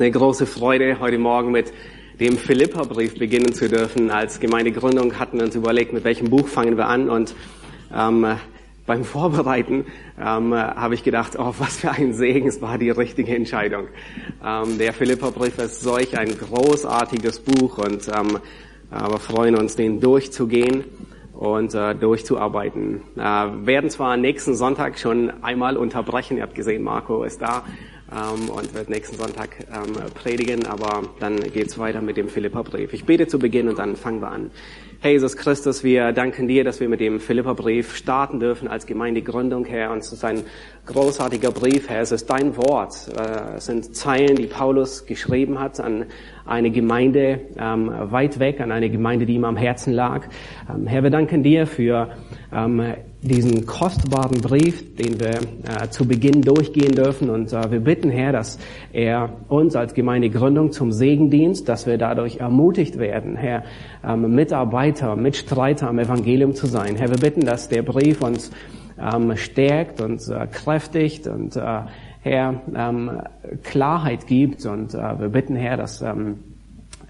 ist eine große Freude, heute Morgen mit dem Philippa-Brief beginnen zu dürfen. Als Gemeindegründung hatten wir uns überlegt, mit welchem Buch fangen wir an und ähm, beim Vorbereiten ähm, habe ich gedacht, oh, was für ein Segen, es war die richtige Entscheidung. Ähm, der Philippa-Brief ist solch ein großartiges Buch und ähm, wir freuen uns, den durchzugehen und äh, durchzuarbeiten. Äh, werden zwar nächsten Sonntag schon einmal unterbrechen, ihr habt gesehen, Marco ist da, ähm, und wird nächsten Sonntag ähm, predigen, aber dann geht's weiter mit dem Philipperbrief. Ich bete zu Beginn und dann fangen wir an. Herr Jesus Christus, wir danken dir, dass wir mit dem Philipperbrief starten dürfen als Gemeindegründung, Herr. Und es ist ein großartiger Brief, Herr. Es ist dein Wort. Äh, es sind Zeilen, die Paulus geschrieben hat an eine Gemeinde ähm, weit weg, an eine Gemeinde, die ihm am Herzen lag. Ähm, Herr, wir danken dir für ähm, diesen kostbaren Brief, den wir äh, zu Beginn durchgehen dürfen. Und äh, wir bitten, Herr, dass er uns als Gemeindegründung zum Segen dient, dass wir dadurch ermutigt werden, Herr, ähm, Mitarbeiter, Mitstreiter am Evangelium zu sein. Herr, wir bitten, dass der Brief uns ähm, stärkt und äh, kräftigt und äh, Herr, ähm, Klarheit gibt. Und äh, wir bitten, Herr, dass ähm,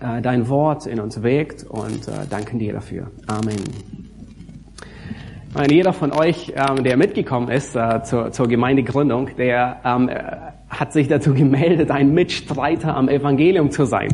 äh, dein Wort in uns wirkt und danken dir dafür. Amen. Und jeder von euch, ähm, der mitgekommen ist äh, zur, zur Gemeindegründung, der ähm, äh, hat sich dazu gemeldet, ein Mitstreiter am Evangelium zu sein.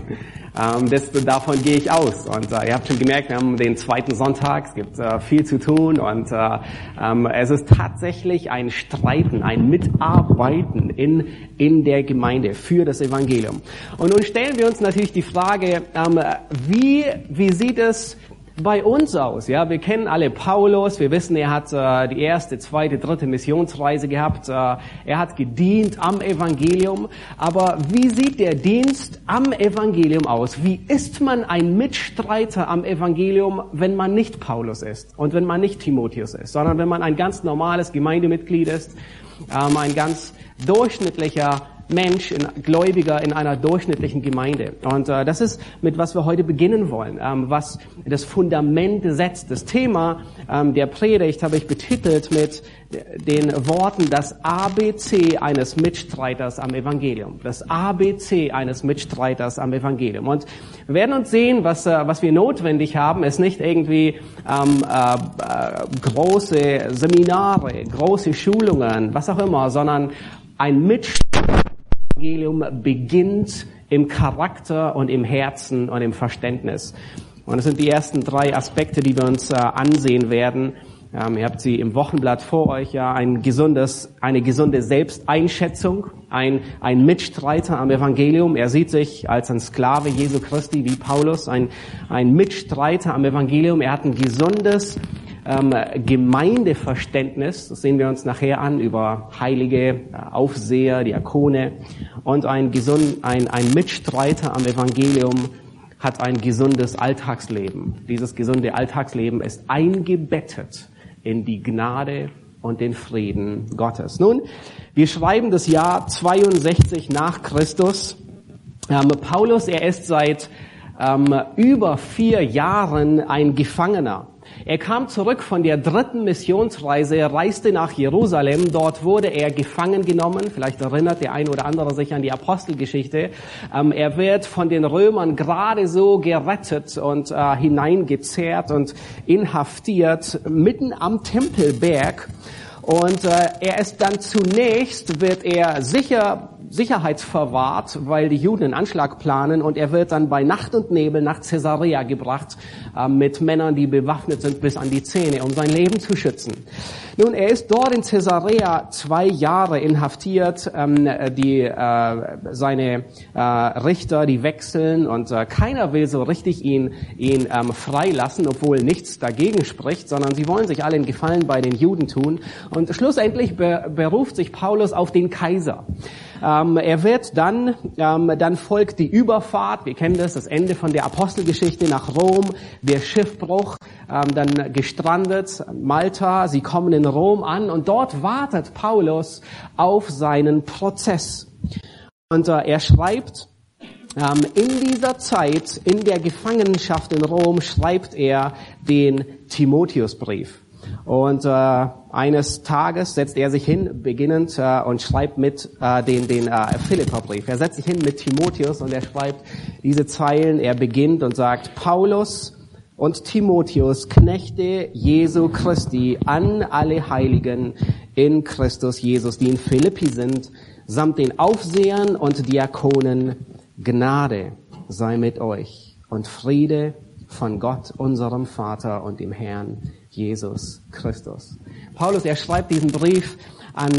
Ähm, das, davon gehe ich aus. Und äh, ihr habt schon gemerkt, wir haben den zweiten Sonntag, es gibt äh, viel zu tun und äh, ähm, es ist tatsächlich ein Streiten, ein Mitarbeiten in, in der Gemeinde für das Evangelium. Und nun stellen wir uns natürlich die Frage, ähm, wie, wie sieht es bei uns aus. Ja, wir kennen alle Paulus. Wir wissen, er hat äh, die erste, zweite, dritte Missionsreise gehabt. Äh, er hat gedient am Evangelium. Aber wie sieht der Dienst am Evangelium aus? Wie ist man ein Mitstreiter am Evangelium, wenn man nicht Paulus ist und wenn man nicht Timotheus ist, sondern wenn man ein ganz normales Gemeindemitglied ist, ähm, ein ganz durchschnittlicher Mensch, in, Gläubiger in einer durchschnittlichen Gemeinde. Und äh, das ist, mit was wir heute beginnen wollen, ähm, was das Fundament setzt. Das Thema ähm, der Predigt habe ich betitelt mit den Worten das ABC eines Mitstreiters am Evangelium. Das ABC eines Mitstreiters am Evangelium. Und wir werden uns sehen, was, äh, was wir notwendig haben, ist nicht irgendwie ähm, äh, äh, große Seminare, große Schulungen, was auch immer, sondern ein Mitstreiter Evangelium beginnt im Charakter und im Herzen und im Verständnis. Und das sind die ersten drei Aspekte, die wir uns äh, ansehen werden. Ähm, ihr habt sie im Wochenblatt vor euch, ja, ein gesundes, eine gesunde Selbsteinschätzung, ein, ein Mitstreiter am Evangelium. Er sieht sich als ein Sklave Jesu Christi wie Paulus, ein, ein Mitstreiter am Evangelium. Er hat ein gesundes ähm, Gemeindeverständnis, das sehen wir uns nachher an, über Heilige, äh, Aufseher, Diakone und ein, gesund, ein, ein Mitstreiter am Evangelium hat ein gesundes Alltagsleben. Dieses gesunde Alltagsleben ist eingebettet in die Gnade und den Frieden Gottes. Nun, wir schreiben das Jahr 62 nach Christus. Ähm, Paulus, er ist seit ähm, über vier Jahren ein Gefangener. Er kam zurück von der dritten Missionsreise, reiste nach Jerusalem. Dort wurde er gefangen genommen. Vielleicht erinnert der ein oder andere sich an die Apostelgeschichte. Ähm, er wird von den Römern gerade so gerettet und äh, hineingezerrt und inhaftiert mitten am Tempelberg. Und äh, er ist dann zunächst, wird er sicher sicherheitsverwahrt, weil die Juden einen Anschlag planen und er wird dann bei Nacht und Nebel nach Caesarea gebracht äh, mit Männern, die bewaffnet sind bis an die Zähne, um sein Leben zu schützen. Nun, er ist dort in Caesarea zwei Jahre inhaftiert. Ähm, die, äh, seine äh, Richter, die wechseln und äh, keiner will so richtig ihn, ihn ähm, freilassen, obwohl nichts dagegen spricht, sondern sie wollen sich alle einen Gefallen bei den Juden tun. Und schlussendlich beruft sich Paulus auf den Kaiser. Ähm, er wird dann, ähm, dann folgt die Überfahrt, wir kennen das, das Ende von der Apostelgeschichte nach Rom, der Schiffbruch, ähm, dann gestrandet, Malta, sie kommen in Rom an und dort wartet Paulus auf seinen Prozess. Und äh, er schreibt, ähm, in dieser Zeit, in der Gefangenschaft in Rom, schreibt er den Timotheusbrief. Und äh, eines Tages setzt er sich hin, beginnend, äh, und schreibt mit äh, den, den äh, Philipperbrief. Er setzt sich hin mit Timotheus und er schreibt diese Zeilen. Er beginnt und sagt, Paulus und Timotheus, Knechte Jesu Christi, an alle Heiligen in Christus Jesus, die in Philippi sind, samt den Aufsehern und Diakonen, Gnade sei mit euch und Friede von Gott, unserem Vater und dem Herrn Jesus Christus. Paulus, er schreibt diesen Brief an,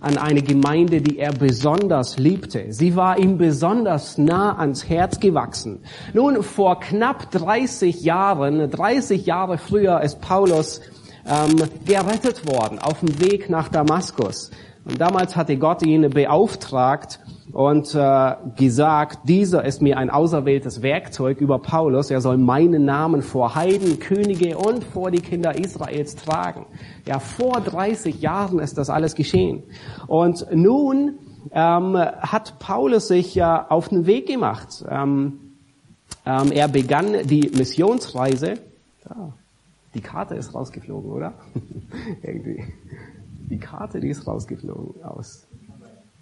an eine Gemeinde, die er besonders liebte. Sie war ihm besonders nah ans Herz gewachsen. Nun, vor knapp 30 Jahren, 30 Jahre früher ist Paulus ähm, gerettet worden auf dem Weg nach Damaskus. Und damals hatte Gott ihn beauftragt, und äh, gesagt, dieser ist mir ein auserwähltes Werkzeug über Paulus, er soll meinen Namen vor Heiden, Könige und vor die Kinder Israels tragen. Ja, vor 30 Jahren ist das alles geschehen. Und nun ähm, hat Paulus sich ja auf den Weg gemacht. Ähm, ähm, er begann die Missionsreise. Ja, die Karte ist rausgeflogen, oder? Irgendwie. Die Karte, die ist rausgeflogen aus.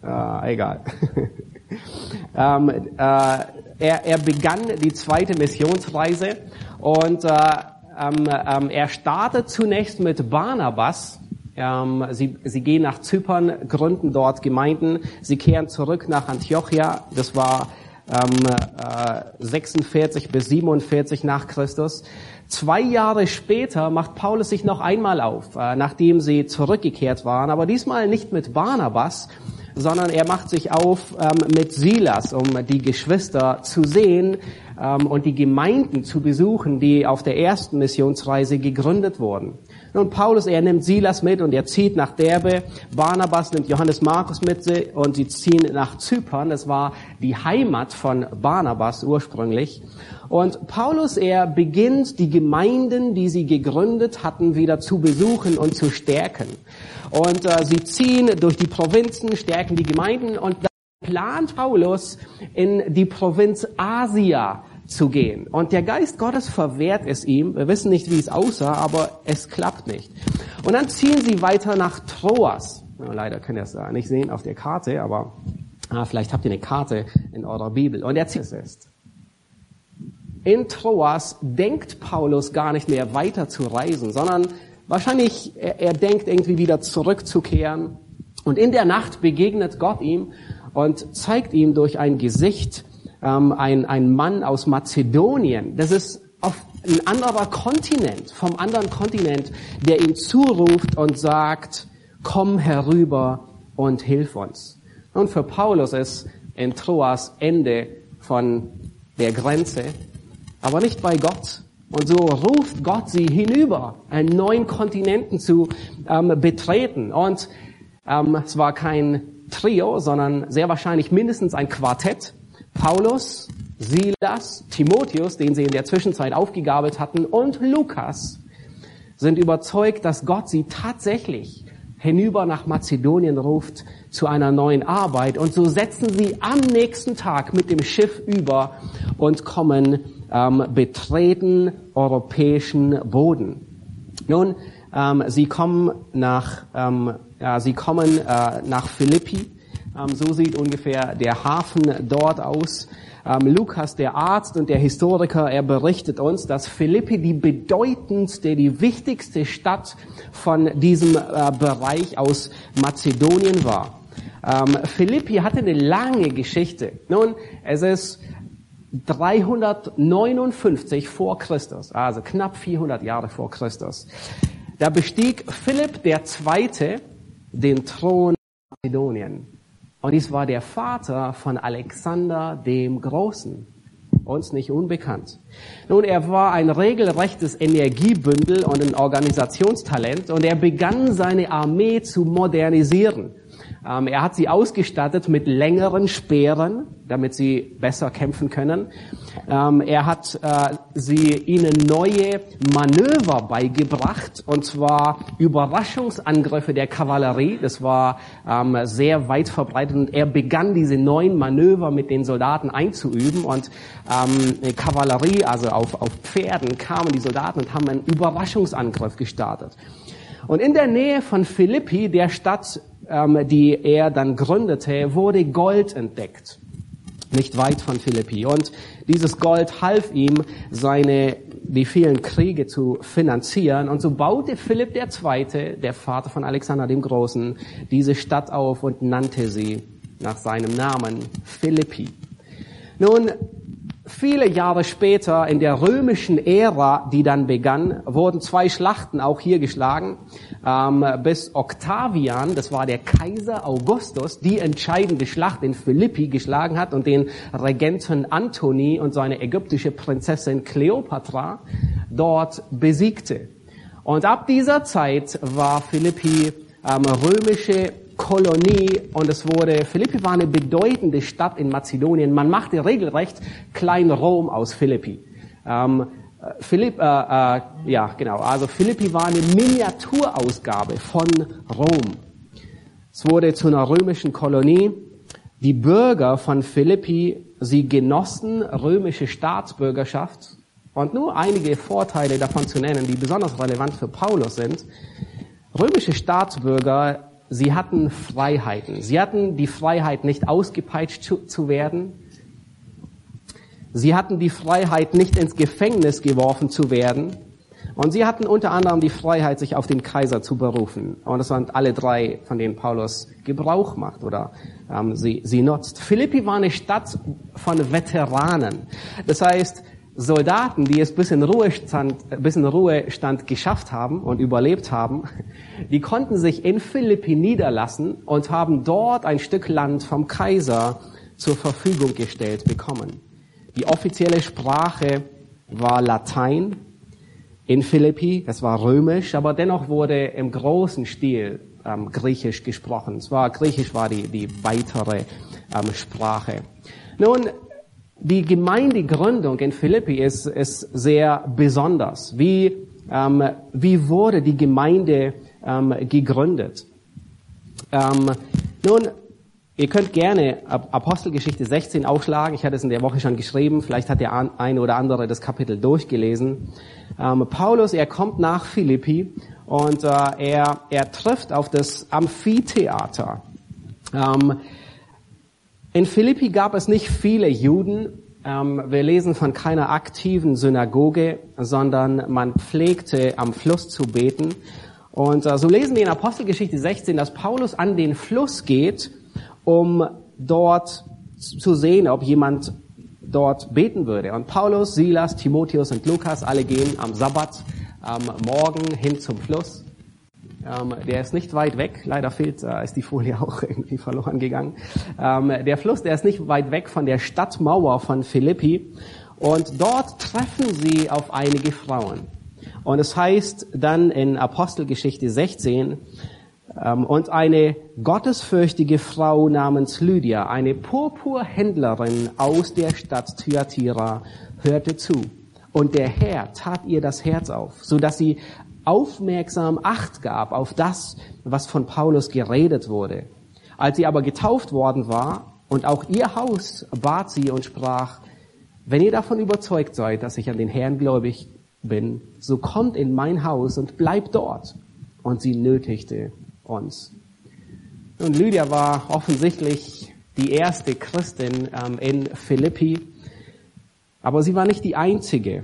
Äh, egal. ähm, äh, er, er begann die zweite Missionsreise und äh, ähm, ähm, er startet zunächst mit Barnabas. Ähm, sie, sie gehen nach Zypern, gründen dort Gemeinden. Sie kehren zurück nach Antiochia. Das war ähm, äh, 46 bis 47 nach Christus. Zwei Jahre später macht Paulus sich noch einmal auf, äh, nachdem sie zurückgekehrt waren, aber diesmal nicht mit Barnabas, sondern er macht sich auf ähm, mit Silas, um die Geschwister zu sehen ähm, und die Gemeinden zu besuchen, die auf der ersten Missionsreise gegründet wurden. Nun, Paulus, er nimmt Silas mit und er zieht nach Derbe. Barnabas nimmt Johannes Markus mit und sie ziehen nach Zypern. Das war die Heimat von Barnabas ursprünglich. Und Paulus, er beginnt die Gemeinden, die sie gegründet hatten, wieder zu besuchen und zu stärken. Und äh, sie ziehen durch die Provinzen, stärken die Gemeinden und dann plant Paulus in die Provinz Asia zu gehen. Und der Geist Gottes verwehrt es ihm. Wir wissen nicht, wie es aussah, aber es klappt nicht. Und dann ziehen sie weiter nach Troas. Leider könnt ihr es nicht sehen auf der Karte, aber ah, vielleicht habt ihr eine Karte in eurer Bibel. Und er zieht es ist. In Troas denkt Paulus gar nicht mehr weiter zu reisen, sondern Wahrscheinlich, er, er denkt irgendwie wieder zurückzukehren. Und in der Nacht begegnet Gott ihm und zeigt ihm durch ein Gesicht ähm, ein, ein Mann aus Mazedonien. Das ist auf ein anderer Kontinent, vom anderen Kontinent, der ihm zuruft und sagt, komm herüber und hilf uns. Und für Paulus ist in Troas Ende von der Grenze, aber nicht bei Gott. Und so ruft Gott sie hinüber, einen neuen Kontinenten zu ähm, betreten. Und ähm, es war kein Trio, sondern sehr wahrscheinlich mindestens ein Quartett. Paulus, Silas, Timotheus, den sie in der Zwischenzeit aufgegabelt hatten, und Lukas sind überzeugt, dass Gott sie tatsächlich hinüber nach Mazedonien ruft zu einer neuen Arbeit. Und so setzen sie am nächsten Tag mit dem Schiff über und kommen ähm, betreten europäischen Boden. Nun, ähm, sie kommen nach, ähm, ja, sie kommen äh, nach Philippi. Ähm, so sieht ungefähr der Hafen dort aus. Ähm, Lukas, der Arzt und der Historiker, er berichtet uns, dass Philippi die bedeutendste, die wichtigste Stadt von diesem äh, Bereich aus Mazedonien war. Ähm, Philippi hatte eine lange Geschichte. Nun, es ist 359 vor Christus, also knapp 400 Jahre vor Christus. Da bestieg Philipp Zweite den Thron Mazedonien. Und dies war der Vater von Alexander dem Großen. Uns nicht unbekannt. Nun, er war ein regelrechtes Energiebündel und ein Organisationstalent und er begann seine Armee zu modernisieren. Ähm, er hat sie ausgestattet mit längeren Speeren, damit sie besser kämpfen können. Ähm, er hat äh, sie ihnen neue Manöver beigebracht, und zwar Überraschungsangriffe der Kavallerie. Das war ähm, sehr weit verbreitet. Und er begann diese neuen Manöver mit den Soldaten einzuüben. Und Kavallerie, also auf, auf Pferden, kamen die Soldaten und haben einen Überraschungsangriff gestartet. Und in der Nähe von Philippi, der Stadt, ähm, die er dann gründete, wurde Gold entdeckt. Nicht weit von Philippi. Und dieses Gold half ihm, seine, die vielen Kriege zu finanzieren. Und so baute Philipp II., der Vater von Alexander dem Großen, diese Stadt auf und nannte sie nach seinem Namen Philippi. Nun, Viele Jahre später, in der römischen Ära, die dann begann, wurden zwei Schlachten auch hier geschlagen, ähm, bis Octavian, das war der Kaiser Augustus, die entscheidende Schlacht in Philippi geschlagen hat und den Regenten Antoni und seine ägyptische Prinzessin Kleopatra dort besiegte. Und ab dieser Zeit war Philippi ähm, römische Kolonie und es wurde, Philippi war eine bedeutende Stadt in Mazedonien. Man machte regelrecht Klein Rom aus Philippi. Ähm, Philipp, äh, äh, ja genau, also Philippi war eine Miniaturausgabe von Rom. Es wurde zu einer römischen Kolonie. Die Bürger von Philippi, sie genossen römische Staatsbürgerschaft und nur einige Vorteile davon zu nennen, die besonders relevant für Paulus sind. Römische Staatsbürger sie hatten Freiheiten. Sie hatten die Freiheit, nicht ausgepeitscht zu, zu werden. Sie hatten die Freiheit, nicht ins Gefängnis geworfen zu werden. Und sie hatten unter anderem die Freiheit, sich auf den Kaiser zu berufen. Und das sind alle drei, von denen Paulus Gebrauch macht oder ähm, sie, sie nutzt. Philippi war eine Stadt von Veteranen. Das heißt, Soldaten, die es bis in Ruhestand, bis in Ruhestand geschafft haben und überlebt haben, die konnten sich in Philippi niederlassen und haben dort ein Stück Land vom Kaiser zur Verfügung gestellt bekommen. Die offizielle Sprache war Latein in Philippi, es war römisch, aber dennoch wurde im großen Stil ähm, Griechisch gesprochen. Es war Griechisch war die die weitere ähm, Sprache. Nun die Gemeindegründung in Philippi ist, ist sehr besonders. Wie, ähm, wie wurde die Gemeinde ähm, gegründet? Ähm, nun, ihr könnt gerne Apostelgeschichte 16 aufschlagen. Ich hatte es in der Woche schon geschrieben. Vielleicht hat der eine oder andere das Kapitel durchgelesen. Ähm, Paulus, er kommt nach Philippi und äh, er, er trifft auf das Amphitheater. Ähm, in Philippi gab es nicht viele Juden. Ähm, wir lesen von keiner aktiven Synagoge, sondern man pflegte am Fluss zu beten. Und äh, so lesen wir in Apostelgeschichte 16, dass Paulus an den Fluss geht, um dort zu sehen, ob jemand dort beten würde. Und Paulus, Silas, Timotheus und Lukas alle gehen am Sabbat am Morgen hin zum Fluss. Ähm, der ist nicht weit weg. Leider fehlt, äh, ist die Folie auch irgendwie verloren gegangen. Ähm, der Fluss, der ist nicht weit weg von der Stadtmauer von Philippi. Und dort treffen sie auf einige Frauen. Und es heißt dann in Apostelgeschichte 16, ähm, und eine gottesfürchtige Frau namens Lydia, eine Purpurhändlerin aus der Stadt Thyatira, hörte zu. Und der Herr tat ihr das Herz auf, so dass sie aufmerksam Acht gab auf das, was von Paulus geredet wurde. Als sie aber getauft worden war und auch ihr Haus bat sie und sprach, wenn ihr davon überzeugt seid, dass ich an den Herrn gläubig bin, so kommt in mein Haus und bleibt dort. Und sie nötigte uns. Und Lydia war offensichtlich die erste Christin ähm, in Philippi, aber sie war nicht die einzige.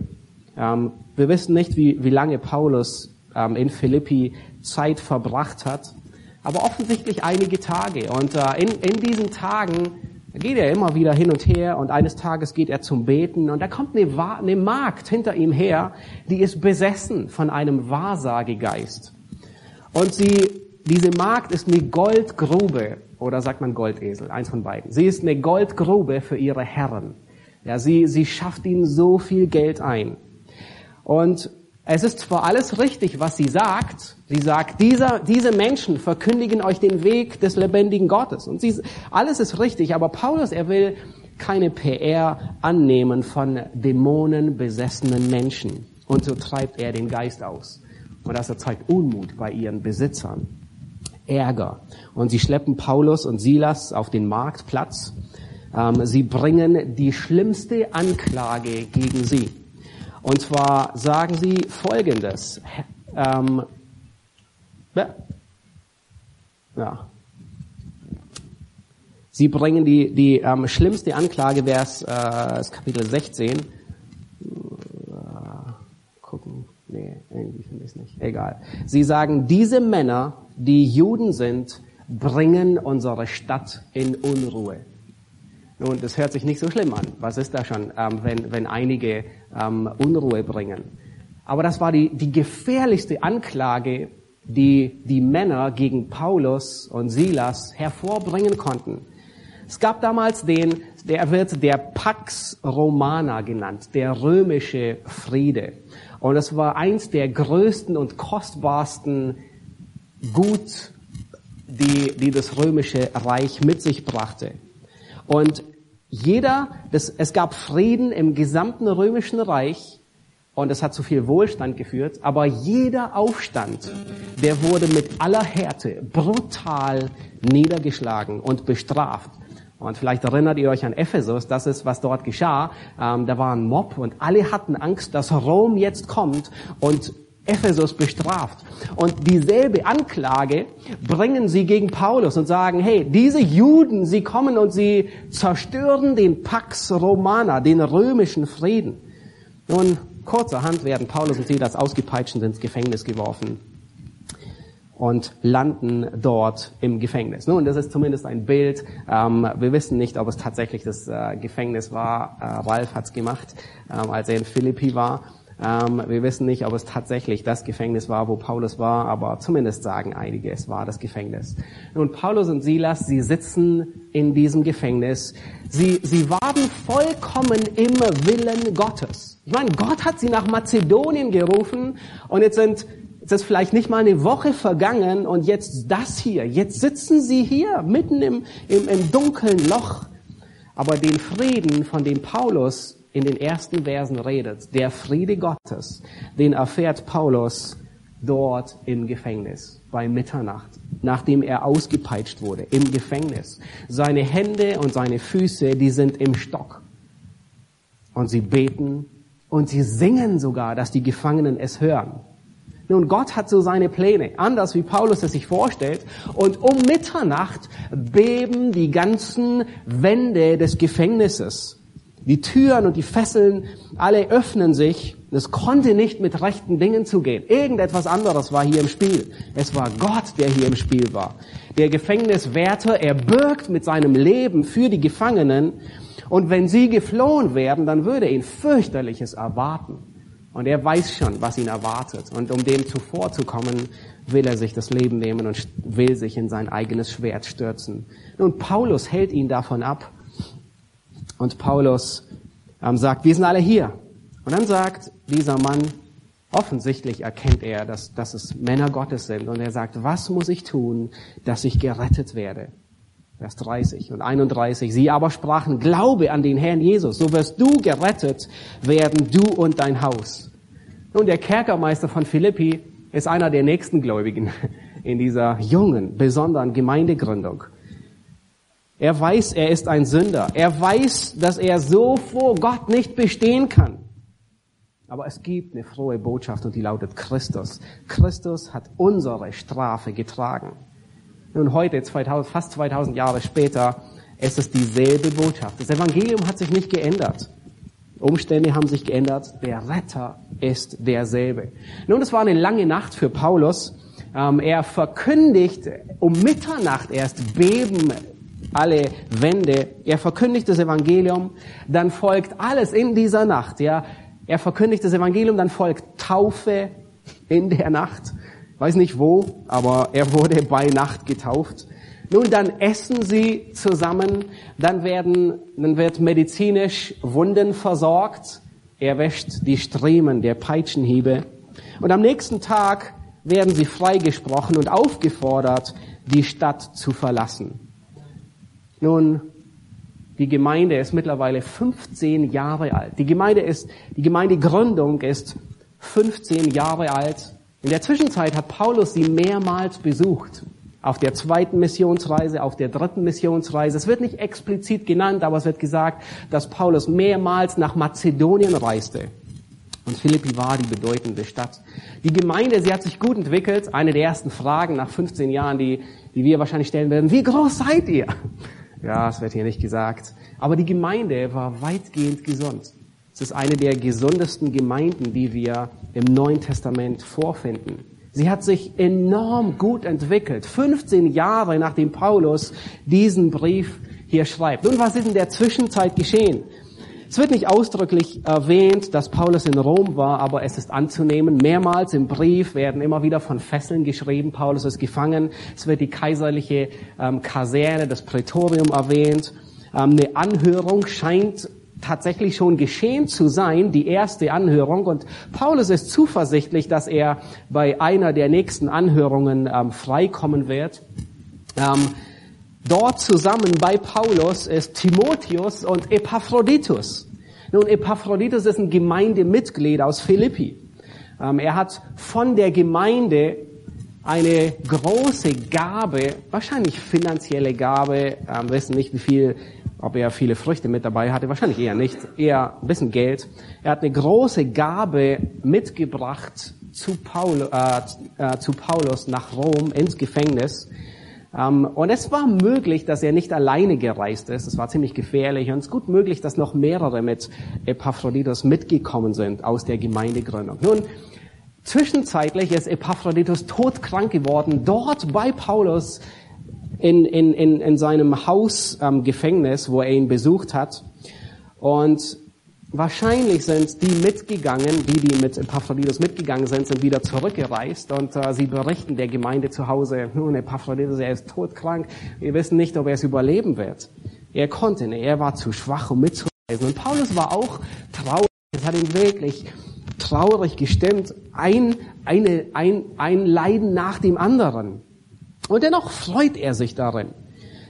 Ähm, wir wissen nicht, wie, wie lange Paulus ähm, in Philippi Zeit verbracht hat, aber offensichtlich einige Tage. Und äh, in, in diesen Tagen geht er immer wieder hin und her und eines Tages geht er zum Beten und da kommt eine, eine Magd hinter ihm her, die ist besessen von einem Wahrsagegeist. Und sie, diese Magd ist eine Goldgrube oder sagt man Goldesel, eins von beiden. Sie ist eine Goldgrube für ihre Herren. Ja, sie, sie schafft ihnen so viel Geld ein. Und es ist zwar alles richtig, was sie sagt. Sie sagt, dieser, diese Menschen verkündigen euch den Weg des lebendigen Gottes. Und sie, alles ist richtig, aber Paulus, er will keine PR annehmen von dämonenbesessenen Menschen. Und so treibt er den Geist aus. Und das erzeugt Unmut bei ihren Besitzern. Ärger. Und sie schleppen Paulus und Silas auf den Marktplatz. Ähm, sie bringen die schlimmste Anklage gegen sie. Und zwar sagen sie Folgendes. Ähm, Ja. Sie bringen die, die ähm, schlimmste Anklage, Vers äh, Kapitel 16. Äh, gucken. Nee, irgendwie finde ich es nicht. Egal. Sie sagen, diese Männer, die Juden sind, bringen unsere Stadt in Unruhe. Nun, das hört sich nicht so schlimm an. Was ist da schon, ähm, wenn, wenn einige ähm, Unruhe bringen? Aber das war die, die gefährlichste Anklage, die die Männer gegen Paulus und Silas hervorbringen konnten. Es gab damals den, der wird der Pax Romana genannt, der römische Friede. Und es war eins der größten und kostbarsten Gut, die, die das römische Reich mit sich brachte. Und jeder, das, es gab Frieden im gesamten römischen Reich und es hat zu viel Wohlstand geführt, aber jeder Aufstand, der wurde mit aller Härte brutal niedergeschlagen und bestraft. Und vielleicht erinnert ihr euch an Ephesus, das ist, was dort geschah. Ähm, da war ein Mob und alle hatten Angst, dass Rom jetzt kommt und Ephesus bestraft. Und dieselbe Anklage bringen sie gegen Paulus und sagen, hey, diese Juden, sie kommen und sie zerstören den Pax Romana, den römischen Frieden. Nun, kurzerhand werden Paulus und Silas ausgepeitscht und ins Gefängnis geworfen und landen dort im Gefängnis. Nun, das ist zumindest ein Bild. Ähm, wir wissen nicht, ob es tatsächlich das äh, Gefängnis war. Äh, Ralf hat es gemacht, ähm, als er in Philippi war. Ähm, wir wissen nicht, ob es tatsächlich das Gefängnis war, wo Paulus war, aber zumindest sagen einige, es war das Gefängnis. Nun, Paulus und Silas, sie sitzen in diesem Gefängnis. Sie, sie waren vollkommen im Willen Gottes. Ich meine, Gott hat sie nach Mazedonien gerufen und jetzt sind es ist vielleicht nicht mal eine Woche vergangen und jetzt das hier. Jetzt sitzen sie hier mitten im, im, im dunklen Loch. Aber den Frieden, von dem Paulus in den ersten Versen redet, der Friede Gottes, den erfährt Paulus dort im Gefängnis bei Mitternacht, nachdem er ausgepeitscht wurde, im Gefängnis. Seine Hände und seine Füße, die sind im Stock. Und sie beten und sie singen sogar, dass die Gefangenen es hören. Nun, Gott hat so seine Pläne, anders wie Paulus es sich vorstellt. Und um Mitternacht beben die ganzen Wände des Gefängnisses. Die Türen und die Fesseln, alle öffnen sich. Es konnte nicht mit rechten Dingen zugehen. Irgendetwas anderes war hier im Spiel. Es war Gott, der hier im Spiel war. Der Gefängniswärter, er birgt mit seinem Leben für die Gefangenen. Und wenn sie geflohen werden, dann würde ihn fürchterliches erwarten. Und er weiß schon, was ihn erwartet. Und um dem zuvorzukommen, will er sich das Leben nehmen und will sich in sein eigenes Schwert stürzen. Nun, Paulus hält ihn davon ab. Und Paulus ähm, sagt, wir sind alle hier. Und dann sagt dieser Mann, offensichtlich erkennt er, dass, dass es Männer Gottes sind. Und er sagt, was muss ich tun, dass ich gerettet werde? Vers 30 und 31. Sie aber sprachen, glaube an den Herrn Jesus, so wirst du gerettet werden, du und dein Haus. Nun, der Kerkermeister von Philippi ist einer der nächsten Gläubigen in dieser jungen, besonderen Gemeindegründung. Er weiß, er ist ein Sünder. Er weiß, dass er so vor Gott nicht bestehen kann. Aber es gibt eine frohe Botschaft und die lautet Christus. Christus hat unsere Strafe getragen. Nun heute, 2000, fast 2000 Jahre später, es ist dieselbe Botschaft. Das Evangelium hat sich nicht geändert. Umstände haben sich geändert. Der Retter ist derselbe. Nun, es war eine lange Nacht für Paulus. Ähm, er verkündigt um Mitternacht erst beben alle Wände. Er verkündigt das Evangelium. Dann folgt alles in dieser Nacht. Ja, er verkündigt das Evangelium. Dann folgt Taufe in der Nacht weiß nicht wo, aber er wurde bei Nacht getauft. Nun, dann essen sie zusammen, dann werden, dann wird medizinisch Wunden versorgt. Er wäscht die Striemen der Peitschenhiebe. Und am nächsten Tag werden sie freigesprochen und aufgefordert, die Stadt zu verlassen. Nun, die Gemeinde ist mittlerweile 15 Jahre alt. Die Gemeinde ist, die Gemeindegründung ist 15 Jahre alt. In der Zwischenzeit hat Paulus sie mehrmals besucht. Auf der zweiten Missionsreise, auf der dritten Missionsreise. Es wird nicht explizit genannt, aber es wird gesagt, dass Paulus mehrmals nach Mazedonien reiste. Und Philippi war die bedeutende Stadt. Die Gemeinde, sie hat sich gut entwickelt. Eine der ersten Fragen nach 15 Jahren, die, die wir wahrscheinlich stellen werden, wie groß seid ihr? Ja, es wird hier nicht gesagt. Aber die Gemeinde war weitgehend gesund. Es ist eine der gesundesten Gemeinden, die wir im Neuen Testament vorfinden. Sie hat sich enorm gut entwickelt. 15 Jahre nachdem Paulus diesen Brief hier schreibt. Nun, was ist in der Zwischenzeit geschehen? Es wird nicht ausdrücklich erwähnt, dass Paulus in Rom war, aber es ist anzunehmen. Mehrmals im Brief werden immer wieder von Fesseln geschrieben. Paulus ist gefangen. Es wird die kaiserliche ähm, Kaserne, das Prätorium erwähnt. Ähm, eine Anhörung scheint tatsächlich schon geschehen zu sein, die erste Anhörung. Und Paulus ist zuversichtlich, dass er bei einer der nächsten Anhörungen ähm, freikommen wird. Ähm, Dort zusammen bei Paulus ist Timotheus und Epaphroditus. Nun, Epaphroditus ist ein Gemeindemitglied aus Philippi. Ähm, er hat von der Gemeinde eine große Gabe, wahrscheinlich finanzielle Gabe, ähm, wissen nicht wie viel, ob er viele Früchte mit dabei hatte, wahrscheinlich eher nicht, eher ein bisschen Geld. Er hat eine große Gabe mitgebracht zu, Paul, äh, äh, zu Paulus nach Rom ins Gefängnis. Ähm, und es war möglich, dass er nicht alleine gereist ist. Es war ziemlich gefährlich. Und es ist gut möglich, dass noch mehrere mit Epaphroditus mitgekommen sind aus der Gemeindegründung. Nun, zwischenzeitlich ist Epaphroditus todkrank geworden, dort bei Paulus in, in, in, in seinem Hausgefängnis, ähm, wo er ihn besucht hat. Und Wahrscheinlich sind die mitgegangen, die, die mit Epaphroditus mitgegangen sind, sind wieder zurückgereist und äh, sie berichten der Gemeinde zu Hause, nun, Epaphroditus, er ist todkrank, wir wissen nicht, ob er es überleben wird. Er konnte nicht, er war zu schwach, um mitzureisen. Und Paulus war auch traurig, es hat ihn wirklich traurig gestimmt, ein, eine, ein, ein Leiden nach dem anderen. Und dennoch freut er sich darin.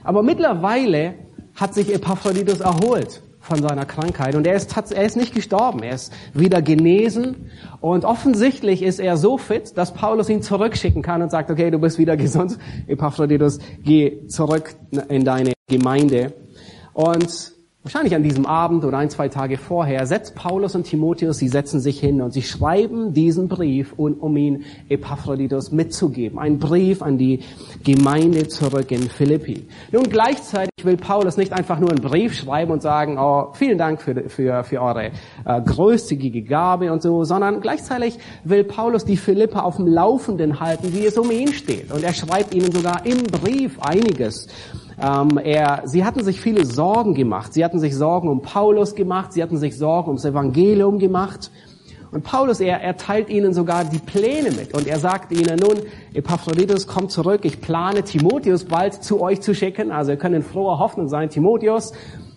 Aber mittlerweile hat sich Epaphroditus erholt von seiner Krankheit und er ist, er ist nicht gestorben, er ist wieder genesen und offensichtlich ist er so fit, dass Paulus ihn zurückschicken kann und sagt, okay, du bist wieder gesund, Epaphroditus, geh zurück in deine Gemeinde. Und Wahrscheinlich an diesem Abend oder ein, zwei Tage vorher setzt Paulus und Timotheus, sie setzen sich hin und sie schreiben diesen Brief, um ihn Epaphroditus mitzugeben. Ein Brief an die Gemeinde zurück in Philippi. Nun gleichzeitig will Paulus nicht einfach nur einen Brief schreiben und sagen, oh, vielen Dank für, für, für eure äh, großzügige Gabe und so, sondern gleichzeitig will Paulus die Philipper auf dem Laufenden halten, wie es um ihn steht. Und er schreibt ihnen sogar im Brief einiges. Ähm, er, sie hatten sich viele Sorgen gemacht. Sie hatten sich Sorgen um Paulus gemacht. Sie hatten sich Sorgen ums Evangelium gemacht. Und Paulus, er, er teilt ihnen sogar die Pläne mit. Und er sagt ihnen nun, Epaphroditus, kommt zurück. Ich plane, Timotheus bald zu euch zu schicken. Also ihr könnt in froher Hoffnung sein. Timotheus,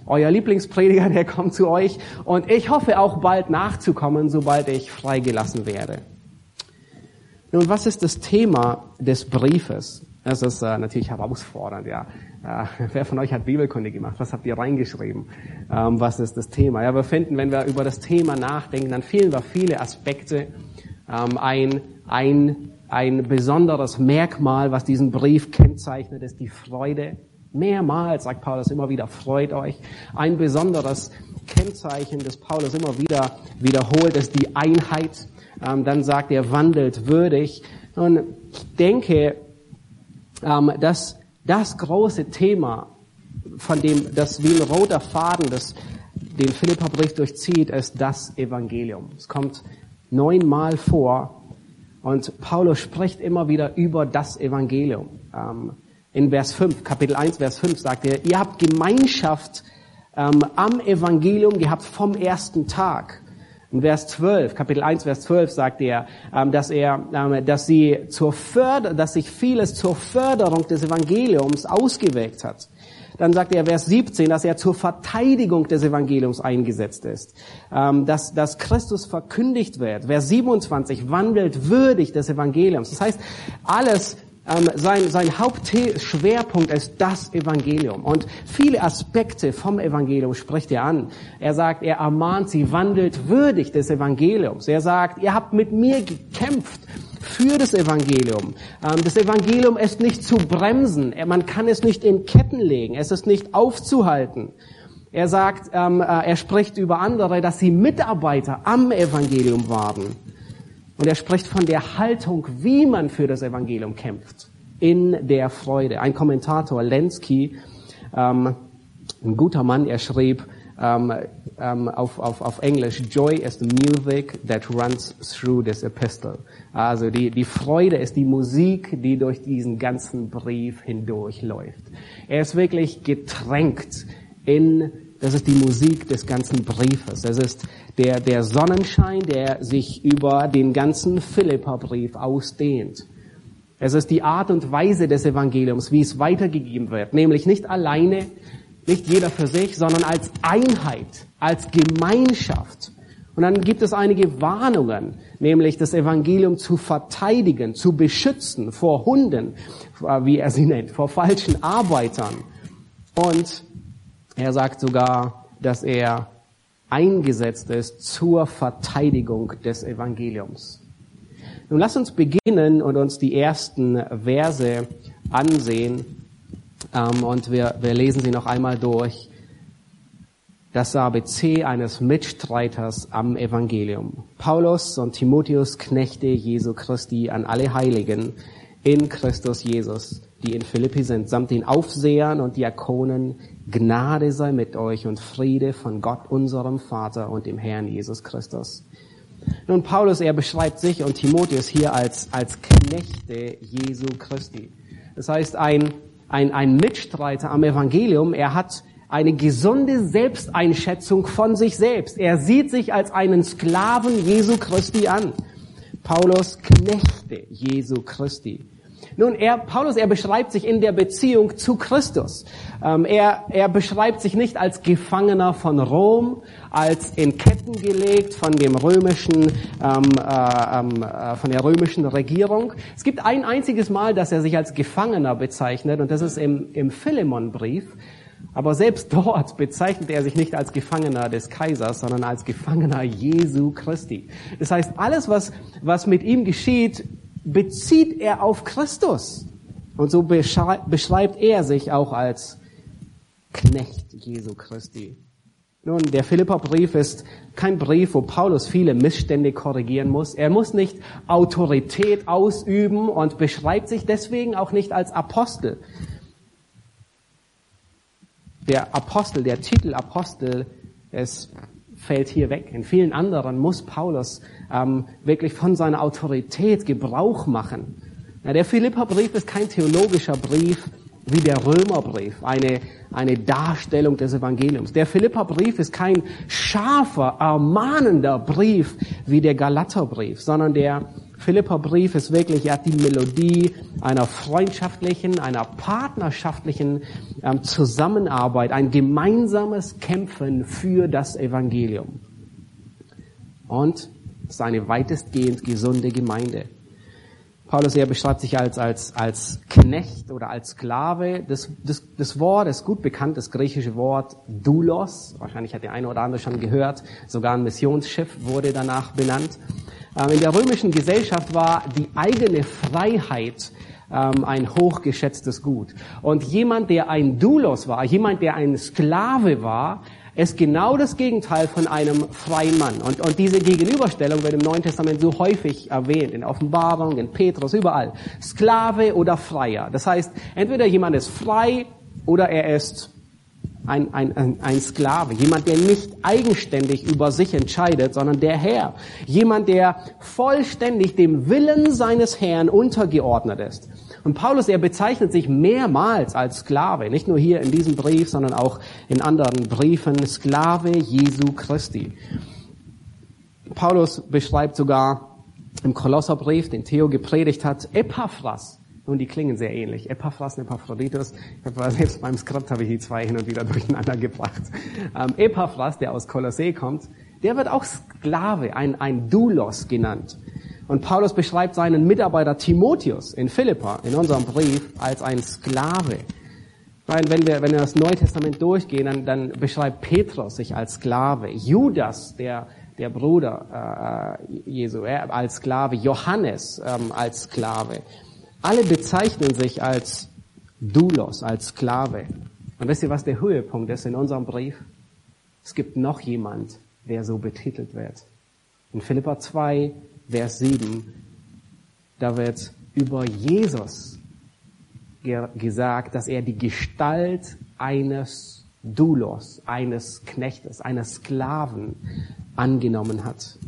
euer Lieblingsprediger, der kommt zu euch. Und ich hoffe auch bald nachzukommen, sobald ich freigelassen werde. Nun, was ist das Thema des Briefes? Es ist äh, natürlich herausfordernd, ja. Äh, wer von euch hat Bibelkunde gemacht? Was habt ihr reingeschrieben? Ähm, was ist das Thema? Ja, wir finden, wenn wir über das Thema nachdenken, dann fehlen wir viele Aspekte. Ähm, ein, ein, ein besonderes Merkmal, was diesen Brief kennzeichnet, ist die Freude. Mehrmals sagt Paulus immer wieder, freut euch. Ein besonderes Kennzeichen, das Paulus immer wieder wiederholt, ist die Einheit. Ähm, dann sagt er, wandelt würdig. Und ich denke, ähm, dass das große Thema, von dem das wie ein roter Faden das, den Philippa-Brief durchzieht, ist das Evangelium. Es kommt neunmal vor und Paulus spricht immer wieder über das Evangelium. Ähm, in Vers 5, Kapitel 1, Vers 5 sagt er, ihr habt Gemeinschaft ähm, am Evangelium gehabt vom ersten Tag. In Vers 12, Kapitel 1, Vers 12 sagt er, ähm, dass er, ähm, dass sie zur Förder, dass sich vieles zur Förderung des Evangeliums ausgewirkt hat. Dann sagt er Vers 17, dass er zur Verteidigung des Evangeliums eingesetzt ist, ähm, dass, dass Christus verkündigt wird. Vers 27, wandelt würdig des Evangeliums. Das heißt, alles ähm, sein, sein Hauptschwerpunkt ist das Evangelium. Und viele Aspekte vom Evangelium spricht er an. Er sagt, er ermahnt sie, wandelt würdig des Evangeliums. Er sagt, ihr habt mit mir gekämpft für das Evangelium. Ähm, das Evangelium ist nicht zu bremsen. Man kann es nicht in Ketten legen. Es ist nicht aufzuhalten. Er sagt, ähm, äh, er spricht über andere, dass sie Mitarbeiter am Evangelium waren. Und er spricht von der Haltung, wie man für das Evangelium kämpft. In der Freude. Ein Kommentator, Lenski, ähm, ein guter Mann, er schrieb ähm, ähm, auf, auf, auf Englisch, Joy is the music that runs through this epistle. Also die, die Freude ist die Musik, die durch diesen ganzen Brief hindurchläuft. Er ist wirklich getränkt in das ist die Musik des ganzen Briefes. Es ist der, der Sonnenschein, der sich über den ganzen Philippa-Brief ausdehnt. Es ist die Art und Weise des Evangeliums, wie es weitergegeben wird. Nämlich nicht alleine, nicht jeder für sich, sondern als Einheit, als Gemeinschaft. Und dann gibt es einige Warnungen, nämlich das Evangelium zu verteidigen, zu beschützen vor Hunden, wie er sie nennt, vor falschen Arbeitern. Und er sagt sogar, dass er eingesetzt ist zur Verteidigung des Evangeliums. Nun lass uns beginnen und uns die ersten Verse ansehen. Ähm, und wir, wir lesen sie noch einmal durch. Das ABC eines Mitstreiters am Evangelium. Paulus und Timotheus, Knechte Jesu Christi an alle Heiligen in Christus Jesus, die in Philippi sind, samt den Aufsehern und Diakonen Gnade sei mit euch und Friede von Gott, unserem Vater und dem Herrn Jesus Christus. Nun, Paulus, er beschreibt sich und Timotheus hier als, als Knechte Jesu Christi. Das heißt, ein, ein, ein Mitstreiter am Evangelium, er hat eine gesunde Selbsteinschätzung von sich selbst. Er sieht sich als einen Sklaven Jesu Christi an. Paulus, Knechte Jesu Christi. Nun, er, Paulus, er beschreibt sich in der Beziehung zu Christus. Ähm, er, er beschreibt sich nicht als Gefangener von Rom, als in Ketten gelegt von dem römischen, ähm, äh, ähm, äh, von der römischen Regierung. Es gibt ein einziges Mal, dass er sich als Gefangener bezeichnet, und das ist im, im Philemonbrief. Aber selbst dort bezeichnet er sich nicht als Gefangener des Kaisers, sondern als Gefangener Jesu Christi. Das heißt, alles, was, was mit ihm geschieht, bezieht er auf Christus. Und so beschreibt er sich auch als Knecht Jesu Christi. Nun, der Philippa-Brief ist kein Brief, wo Paulus viele Missstände korrigieren muss. Er muss nicht Autorität ausüben und beschreibt sich deswegen auch nicht als Apostel. Der Apostel, der Titel Apostel, es fällt hier weg. In vielen anderen muss Paulus ähm, wirklich von seiner Autorität Gebrauch machen. Ja, der Philippa-Brief ist kein theologischer Brief wie der Römerbrief, eine, eine Darstellung des Evangeliums. Der Philippa-Brief ist kein scharfer, ermahnender Brief wie der Galaterbrief, sondern der Philippa-Brief ist wirklich, er hat die Melodie einer freundschaftlichen, einer partnerschaftlichen ähm, Zusammenarbeit, ein gemeinsames Kämpfen für das Evangelium. Und seine weitestgehend gesunde Gemeinde. Paulus er beschreibt sich als, als, als Knecht oder als Sklave. Das, das, das Wort ist gut bekannt, das griechische Wort Doulos. Wahrscheinlich hat der eine oder andere schon gehört. Sogar ein Missionsschiff wurde danach benannt. Ähm, in der römischen Gesellschaft war die eigene Freiheit ähm, ein hochgeschätztes Gut. Und jemand, der ein Doulos war, jemand, der ein Sklave war, ist genau das Gegenteil von einem freien Mann. Und, und diese Gegenüberstellung wird im Neuen Testament so häufig erwähnt, in Offenbarung, in Petrus, überall. Sklave oder Freier. Das heißt, entweder jemand ist frei oder er ist ein, ein, ein, Sklave, jemand, der nicht eigenständig über sich entscheidet, sondern der Herr. Jemand, der vollständig dem Willen seines Herrn untergeordnet ist. Und Paulus, er bezeichnet sich mehrmals als Sklave, nicht nur hier in diesem Brief, sondern auch in anderen Briefen, Sklave Jesu Christi. Paulus beschreibt sogar im Kolosserbrief, den Theo gepredigt hat, Epaphras. Nun, die klingen sehr ähnlich. Epaphras und Epaphroditus. Selbst beim Skript habe ich die zwei hin und wieder durcheinander gebracht. Ähm, Epaphras, der aus Kolossee kommt, der wird auch Sklave, ein, ein Doulos genannt. Und Paulus beschreibt seinen Mitarbeiter Timotheus in Philippa, in unserem Brief, als ein Sklave. Weil wenn wir, wenn wir das Neue Testament durchgehen, dann, dann beschreibt Petrus sich als Sklave. Judas, der, der Bruder äh, Jesu, er, als Sklave. Johannes ähm, als Sklave. Alle bezeichnen sich als Doulos, als Sklave. Und wisst ihr, was der Höhepunkt ist in unserem Brief? Es gibt noch jemand, der so betitelt wird. In Philippa 2, Vers 7, da wird über Jesus gesagt, dass er die Gestalt eines Doulos, eines Knechtes, eines Sklaven angenommen hat.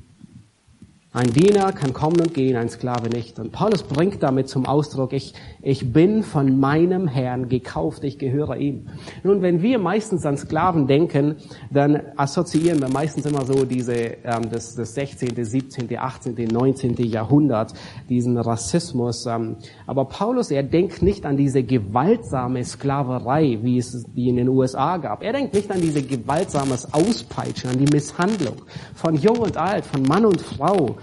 Ein Diener kann kommen und gehen, ein Sklave nicht. Und Paulus bringt damit zum Ausdruck, ich, ich bin von meinem Herrn gekauft, ich gehöre ihm. Nun, wenn wir meistens an Sklaven denken, dann assoziieren wir meistens immer so diese, ähm, das, das 16., 17., 18., 19. Jahrhundert, diesen Rassismus. Ähm, aber Paulus, er denkt nicht an diese gewaltsame Sklaverei, wie es die in den USA gab. Er denkt nicht an diese gewaltsames Auspeitschen, an die Misshandlung von Jung und Alt, von Mann und Frau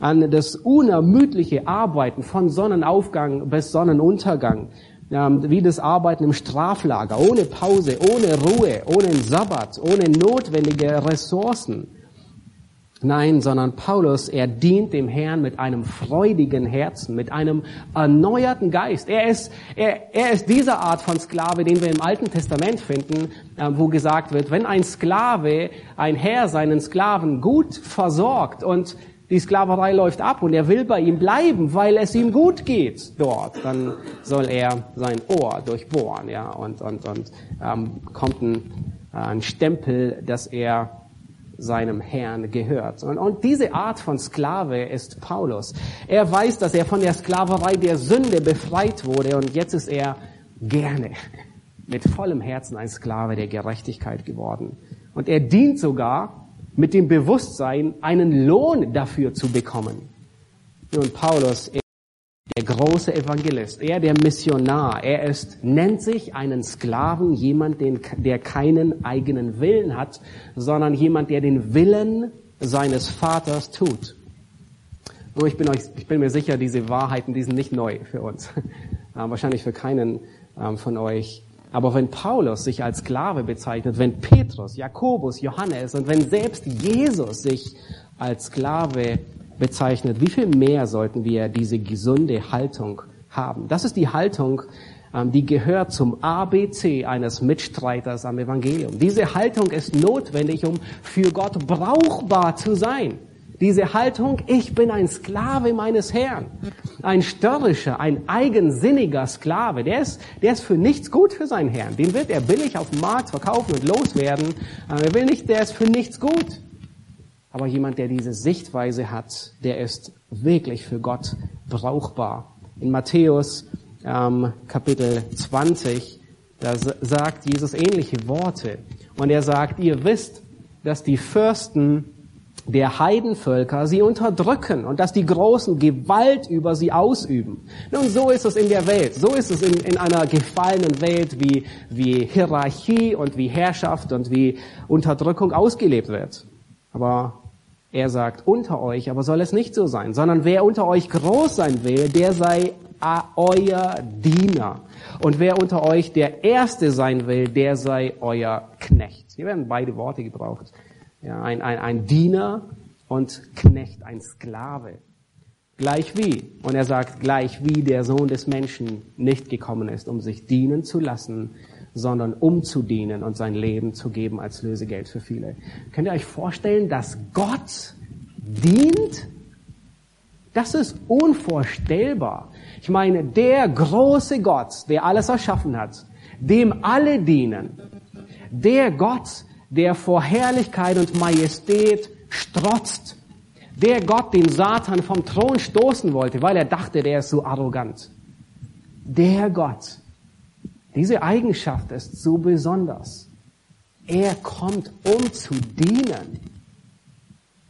an das unermüdliche Arbeiten von Sonnenaufgang bis Sonnenuntergang, wie das Arbeiten im Straflager, ohne Pause, ohne Ruhe, ohne Sabbat, ohne notwendige Ressourcen. Nein, sondern Paulus, er dient dem Herrn mit einem freudigen Herzen, mit einem erneuerten Geist. Er ist, er, er ist diese Art von Sklave, den wir im Alten Testament finden, äh, wo gesagt wird, wenn ein Sklave, ein Herr seinen Sklaven gut versorgt und die Sklaverei läuft ab und er will bei ihm bleiben, weil es ihm gut geht dort, dann soll er sein Ohr durchbohren, ja, und, und, und ähm, kommt ein, äh, ein Stempel, dass er seinem Herrn gehört. Und, und diese Art von Sklave ist Paulus. Er weiß, dass er von der Sklaverei der Sünde befreit wurde und jetzt ist er gerne mit vollem Herzen ein Sklave der Gerechtigkeit geworden. Und er dient sogar mit dem Bewusstsein, einen Lohn dafür zu bekommen. Und Paulus, er der große Evangelist, er der Missionar, er ist, nennt sich einen Sklaven, jemand, den, der keinen eigenen Willen hat, sondern jemand, der den Willen seines Vaters tut. Und ich bin, euch, ich bin mir sicher, diese Wahrheiten, die sind nicht neu für uns. Wahrscheinlich für keinen ähm, von euch. Aber wenn Paulus sich als Sklave bezeichnet, wenn Petrus, Jakobus, Johannes und wenn selbst Jesus sich als Sklave bezeichnet, wie viel mehr sollten wir diese gesunde Haltung haben? Das ist die Haltung, ähm, die gehört zum ABC eines Mitstreiters am Evangelium. Diese Haltung ist notwendig, um für Gott brauchbar zu sein. Diese Haltung, ich bin ein Sklave meines Herrn. Ein störrischer, ein eigensinniger Sklave, der ist, der ist für nichts gut für seinen Herrn. Den wird er billig auf dem Markt verkaufen und loswerden. Er will nicht, der ist für nichts gut. Aber jemand, der diese Sichtweise hat, der ist wirklich für Gott brauchbar. In Matthäus ähm, Kapitel 20, da sagt Jesus ähnliche Worte. Und er sagt, ihr wisst, dass die Fürsten der Heidenvölker sie unterdrücken und dass die Großen Gewalt über sie ausüben. Nun, so ist es in der Welt. So ist es in, in einer gefallenen Welt, wie, wie Hierarchie und wie Herrschaft und wie Unterdrückung ausgelebt wird. Aber er sagt unter euch, aber soll es nicht so sein, sondern wer unter euch groß sein will, der sei euer Diener. Und wer unter euch der Erste sein will, der sei euer Knecht. Hier werden beide Worte gebraucht. Ja, ein, ein, ein Diener und Knecht, ein Sklave. Gleich wie, und er sagt, gleich wie der Sohn des Menschen nicht gekommen ist, um sich dienen zu lassen, sondern um zu dienen und sein Leben zu geben als Lösegeld für viele. Könnt ihr euch vorstellen, dass Gott dient? Das ist unvorstellbar. Ich meine, der große Gott, der alles erschaffen hat, dem alle dienen, der Gott, der vor Herrlichkeit und Majestät strotzt. Der Gott den Satan vom Thron stoßen wollte, weil er dachte, der ist so arrogant. Der Gott. Diese Eigenschaft ist so besonders. Er kommt, um zu dienen.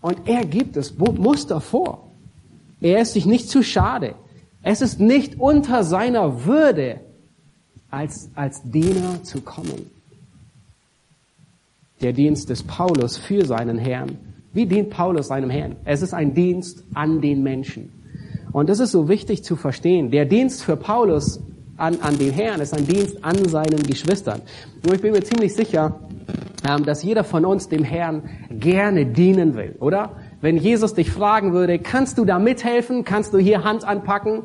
Und er gibt das Muster vor. Er ist sich nicht zu schade. Es ist nicht unter seiner Würde, als, als Diener zu kommen der Dienst des Paulus für seinen Herrn. Wie dient Paulus seinem Herrn? Es ist ein Dienst an den Menschen. Und das ist so wichtig zu verstehen. Der Dienst für Paulus an, an den Herrn ist ein Dienst an seinen Geschwistern. Nur ich bin mir ziemlich sicher, ähm, dass jeder von uns dem Herrn gerne dienen will, oder? Wenn Jesus dich fragen würde, kannst du da mithelfen? Kannst du hier Hand anpacken?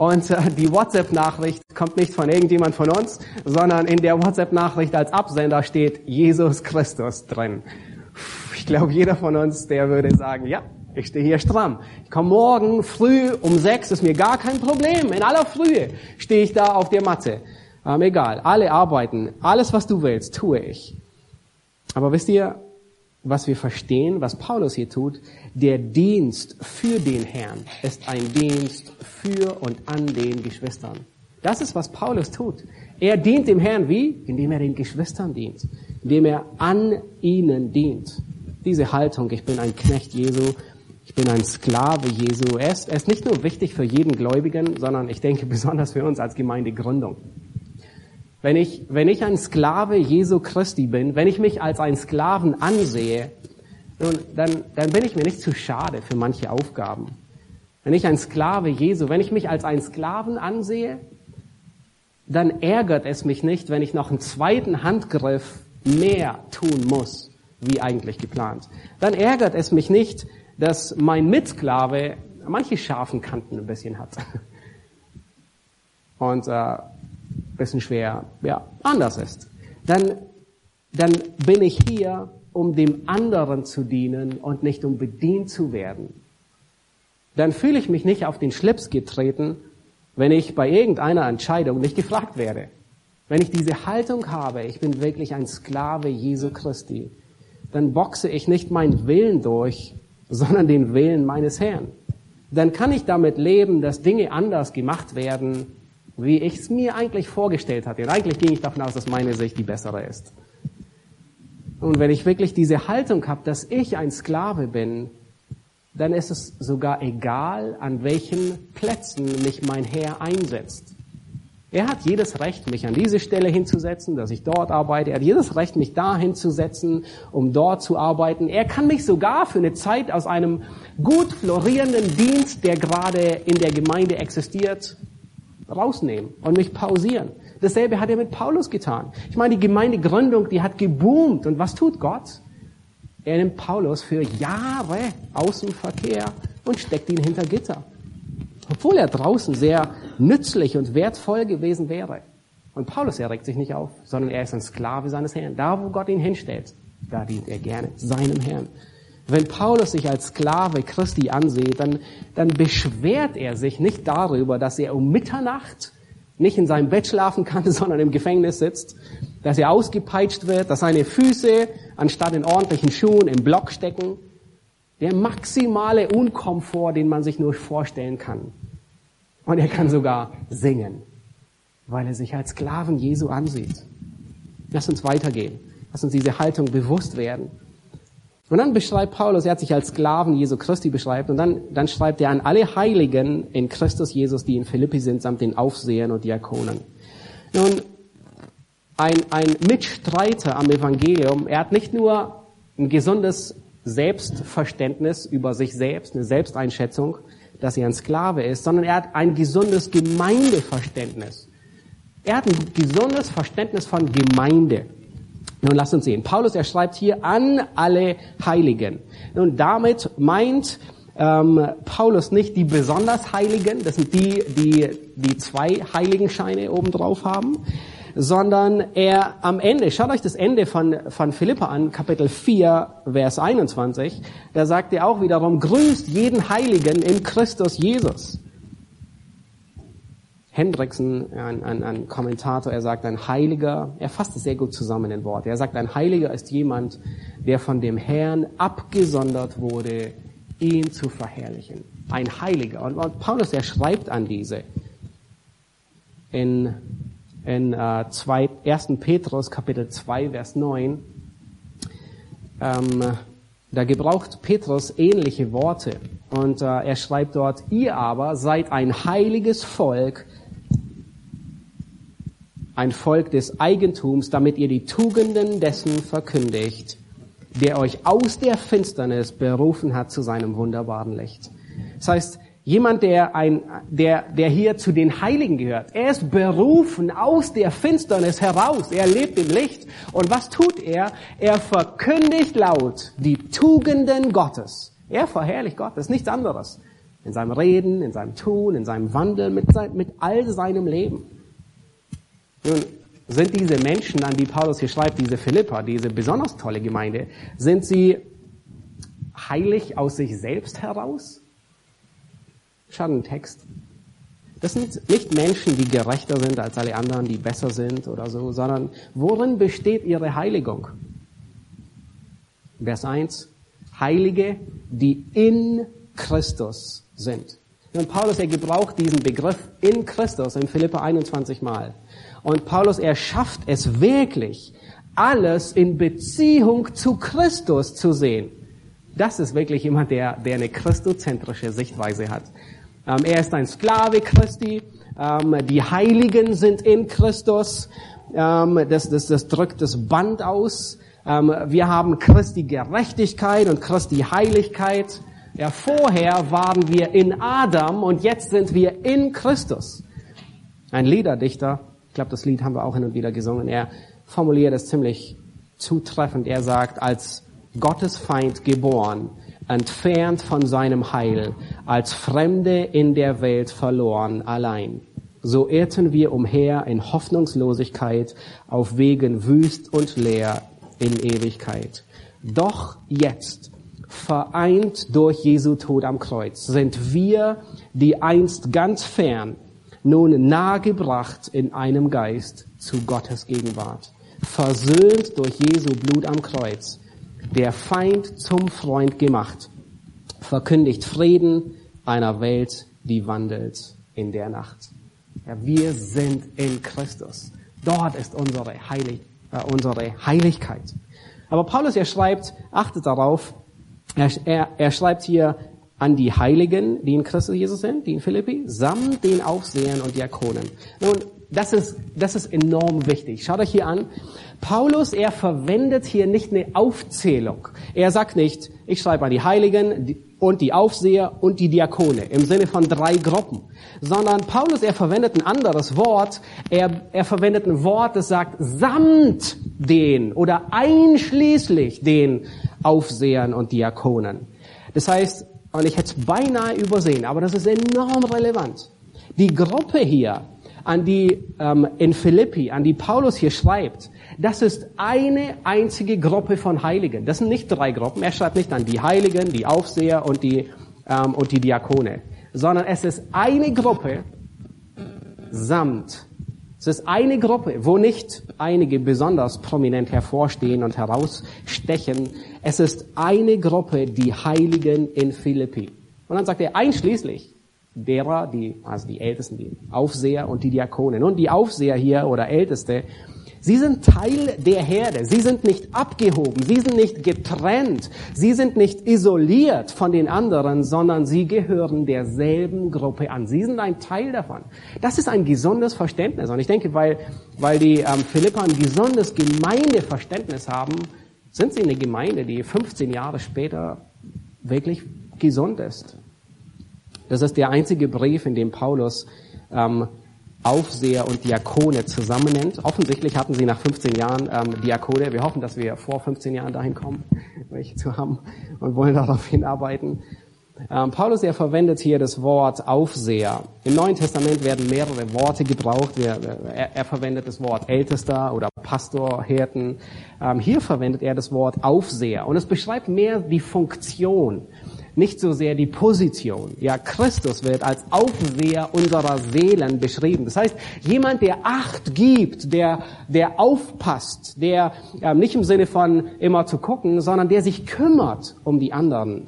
Und äh, die WhatsApp-Nachricht kommt nicht von irgendjemand von uns, sondern in der WhatsApp-Nachricht als Absender steht Jesus Christus drin. Ich glaube, jeder von uns, der würde sagen, ja, ich stehe hier stramm. Ich komme morgen früh um sechs, ist mir gar kein Problem. In aller Frühe stehe ich da auf der Matte. Ähm, egal, alle arbeiten, alles was du willst, tue ich. Aber wisst ihr, was wir verstehen, was Paulus hier tut, der Dienst für den Herrn ist ein Dienst für und an den Geschwistern. Das ist, was Paulus tut. Er dient dem Herrn wie? Indem er den Geschwistern dient, indem er an ihnen dient. Diese Haltung, ich bin ein Knecht Jesu, ich bin ein Sklave Jesu, er ist, er ist nicht nur wichtig für jeden Gläubigen, sondern ich denke besonders für uns als Gemeindegründung. Wenn ich, wenn ich ein Sklave Jesu Christi bin, wenn ich mich als einen Sklaven ansehe, dann, dann bin ich mir nicht zu schade für manche Aufgaben. Wenn ich ein Sklave Jesu, wenn ich mich als einen Sklaven ansehe, dann ärgert es mich nicht, wenn ich noch einen zweiten Handgriff mehr tun muss, wie eigentlich geplant. Dann ärgert es mich nicht, dass mein Mitsklave manche scharfen Kanten ein bisschen hat. Und äh, bisschen schwer, ja, anders ist, dann, dann bin ich hier, um dem anderen zu dienen und nicht um bedient zu werden. Dann fühle ich mich nicht auf den Schlips getreten, wenn ich bei irgendeiner Entscheidung nicht gefragt werde. Wenn ich diese Haltung habe, ich bin wirklich ein Sklave Jesu Christi, dann boxe ich nicht meinen Willen durch, sondern den Willen meines Herrn. Dann kann ich damit leben, dass Dinge anders gemacht werden, wie ich es mir eigentlich vorgestellt hatte. Eigentlich ging ich davon aus, dass meine Sicht die bessere ist. Und wenn ich wirklich diese Haltung habe, dass ich ein Sklave bin, dann ist es sogar egal, an welchen Plätzen mich mein Herr einsetzt. Er hat jedes Recht, mich an diese Stelle hinzusetzen, dass ich dort arbeite. Er hat jedes Recht, mich da hinzusetzen, um dort zu arbeiten. Er kann mich sogar für eine Zeit aus einem gut florierenden Dienst, der gerade in der Gemeinde existiert, rausnehmen und mich pausieren. Dasselbe hat er mit Paulus getan. Ich meine, die Gemeindegründung, die hat geboomt. Und was tut Gott? Er nimmt Paulus für Jahre aus dem Verkehr und steckt ihn hinter Gitter. Obwohl er draußen sehr nützlich und wertvoll gewesen wäre. Und Paulus erregt sich nicht auf, sondern er ist ein Sklave seines Herrn. Da, wo Gott ihn hinstellt, da dient er gerne seinem Herrn. Wenn Paulus sich als Sklave Christi ansieht, dann, dann beschwert er sich nicht darüber, dass er um Mitternacht nicht in seinem Bett schlafen kann, sondern im Gefängnis sitzt, dass er ausgepeitscht wird, dass seine Füße anstatt in ordentlichen Schuhen im Block stecken. Der maximale Unkomfort, den man sich nur vorstellen kann. Und er kann sogar singen, weil er sich als Sklaven Jesu ansieht. Lass uns weitergehen. Lass uns diese Haltung bewusst werden. Und dann beschreibt Paulus, er hat sich als Sklaven Jesu Christi beschreibt, und dann, dann schreibt er an alle Heiligen in Christus Jesus, die in Philippi sind, samt den Aufsehern und Diakonen. Nun, ein, ein Mitstreiter am Evangelium, er hat nicht nur ein gesundes Selbstverständnis über sich selbst, eine Selbsteinschätzung, dass er ein Sklave ist, sondern er hat ein gesundes Gemeindeverständnis. Er hat ein gesundes Verständnis von Gemeinde. Nun lasst uns sehen. Paulus, er schreibt hier an alle Heiligen. Nun damit meint ähm, Paulus nicht die besonders Heiligen, das sind die, die die zwei Heiligenscheine obendrauf haben, sondern er am Ende, schaut euch das Ende von, von Philippa an, Kapitel 4, Vers 21, da sagt er auch wiederum, grüßt jeden Heiligen in Christus Jesus. Hendrickson, ein, ein, ein Kommentator, er sagt, ein Heiliger, er fasst es sehr gut zusammen in Worte. Er sagt, ein Heiliger ist jemand, der von dem Herrn abgesondert wurde, ihn zu verherrlichen. Ein Heiliger. Und, und Paulus, er schreibt an diese in, in äh, zwei, 1. Petrus Kapitel 2, Vers 9. Ähm, da gebraucht Petrus ähnliche Worte. Und äh, er schreibt dort, ihr aber seid ein heiliges Volk, ein Volk des Eigentums, damit ihr die Tugenden dessen verkündigt, der euch aus der Finsternis berufen hat zu seinem wunderbaren Licht. Das heißt, jemand, der ein, der, der hier zu den Heiligen gehört, er ist berufen aus der Finsternis heraus. Er lebt im Licht. Und was tut er? Er verkündigt laut die Tugenden Gottes Er verherrlicht Gott, das ist nichts anderes. In seinem Reden, in seinem Tun, in seinem Wandel, mit, sein, mit all seinem Leben. Nun, sind diese Menschen, an die Paulus hier schreibt, diese Philippa, diese besonders tolle Gemeinde, sind sie heilig aus sich selbst heraus? Schaut einen Text. Das sind nicht Menschen, die gerechter sind als alle anderen, die besser sind oder so, sondern worin besteht ihre Heiligung? Vers 1. Heilige, die in Christus sind. Und Paulus, er gebraucht diesen Begriff in Christus in Philippa 21 Mal. Und Paulus, er schafft es wirklich, alles in Beziehung zu Christus zu sehen. Das ist wirklich jemand, der, der eine christozentrische Sichtweise hat. Ähm, er ist ein Sklave Christi. Ähm, die Heiligen sind in Christus. Ähm, das, das, das drückt das Band aus. Ähm, wir haben Christi Gerechtigkeit und Christi Heiligkeit. Ja, vorher waren wir in Adam und jetzt sind wir in Christus. Ein Liederdichter, ich glaube, das Lied haben wir auch hin und wieder gesungen, er formuliert es ziemlich zutreffend. Er sagt, als Gottes Feind geboren, entfernt von seinem Heil, als Fremde in der Welt verloren, allein. So irrten wir umher in Hoffnungslosigkeit auf Wegen wüst und leer in Ewigkeit. Doch jetzt, vereint durch Jesu Tod am Kreuz, sind wir, die einst ganz fern, nun nahegebracht in einem Geist zu Gottes Gegenwart. Versöhnt durch Jesu Blut am Kreuz der Feind zum Freund gemacht, verkündigt Frieden einer Welt, die wandelt in der Nacht. Ja, wir sind in Christus. Dort ist unsere, Heilig, äh, unsere Heiligkeit. Aber Paulus, er schreibt, achtet darauf, er, er, er schreibt hier an die Heiligen, die in Christus Jesus sind, die in Philippi, samt den Aufsehern und Diakonen. Nun, das ist, das ist enorm wichtig. Schaut euch hier an. Paulus, er verwendet hier nicht eine Aufzählung. Er sagt nicht, ich schreibe an die Heiligen und die Aufseher und die Diakone im Sinne von drei Gruppen, sondern Paulus, er verwendet ein anderes Wort. Er, er verwendet ein Wort, das sagt samt den oder einschließlich den Aufsehern und Diakonen. Das heißt, und ich hätte es beinahe übersehen, aber das ist enorm relevant. Die Gruppe hier, an die ähm, in Philippi, an die Paulus hier schreibt, das ist eine einzige Gruppe von Heiligen. Das sind nicht drei Gruppen. Er schreibt nicht an die Heiligen, die Aufseher und die, ähm, und die Diakone, sondern es ist eine Gruppe samt. Es ist eine Gruppe, wo nicht einige besonders prominent hervorstehen und herausstechen. Es ist eine Gruppe, die Heiligen in Philippi. Und dann sagt er einschließlich derer, die, also die Ältesten, die Aufseher und die Diakone. Und die Aufseher hier oder Älteste, Sie sind Teil der Herde. Sie sind nicht abgehoben. Sie sind nicht getrennt. Sie sind nicht isoliert von den anderen, sondern sie gehören derselben Gruppe an. Sie sind ein Teil davon. Das ist ein gesundes Verständnis. Und ich denke, weil, weil die ähm, Philippa ein gesundes Gemeindeverständnis haben, sind sie eine Gemeinde, die 15 Jahre später wirklich gesund ist. Das ist der einzige Brief, in dem Paulus ähm, Aufseher und Diakone zusammennennt. Offensichtlich hatten sie nach 15 Jahren ähm, Diakone. Wir hoffen, dass wir vor 15 Jahren dahin kommen, welche zu haben und wollen darauf hinarbeiten. Ähm, Paulus, er verwendet hier das Wort Aufseher. Im Neuen Testament werden mehrere Worte gebraucht. Er, er, er verwendet das Wort Ältester oder Pastor, Hirten. Ähm, hier verwendet er das Wort Aufseher. Und es beschreibt mehr die Funktion nicht so sehr die Position. Ja, Christus wird als Aufseher unserer Seelen beschrieben. Das heißt, jemand, der Acht gibt, der, der aufpasst, der äh, nicht im Sinne von immer zu gucken, sondern der sich kümmert um die anderen.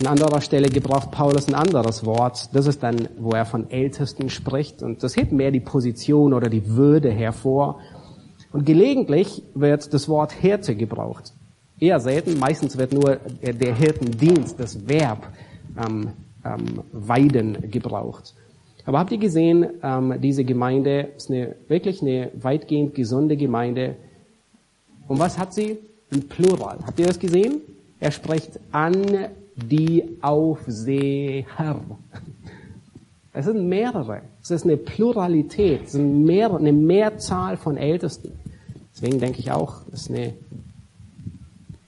An anderer Stelle gebraucht Paulus ein anderes Wort. Das ist dann, wo er von Ältesten spricht. Und das hebt mehr die Position oder die Würde hervor. Und gelegentlich wird das Wort Hirte gebraucht eher selten. Meistens wird nur der Hirtendienst, das Verb ähm, ähm, Weiden gebraucht. Aber habt ihr gesehen, ähm, diese Gemeinde ist eine, wirklich eine weitgehend gesunde Gemeinde. Und was hat sie? Ein Plural. Habt ihr das gesehen? Er spricht an die Aufseher. Es sind mehrere. Es ist eine Pluralität. Es sind mehr, eine Mehrzahl von Ältesten. Deswegen denke ich auch, es ist eine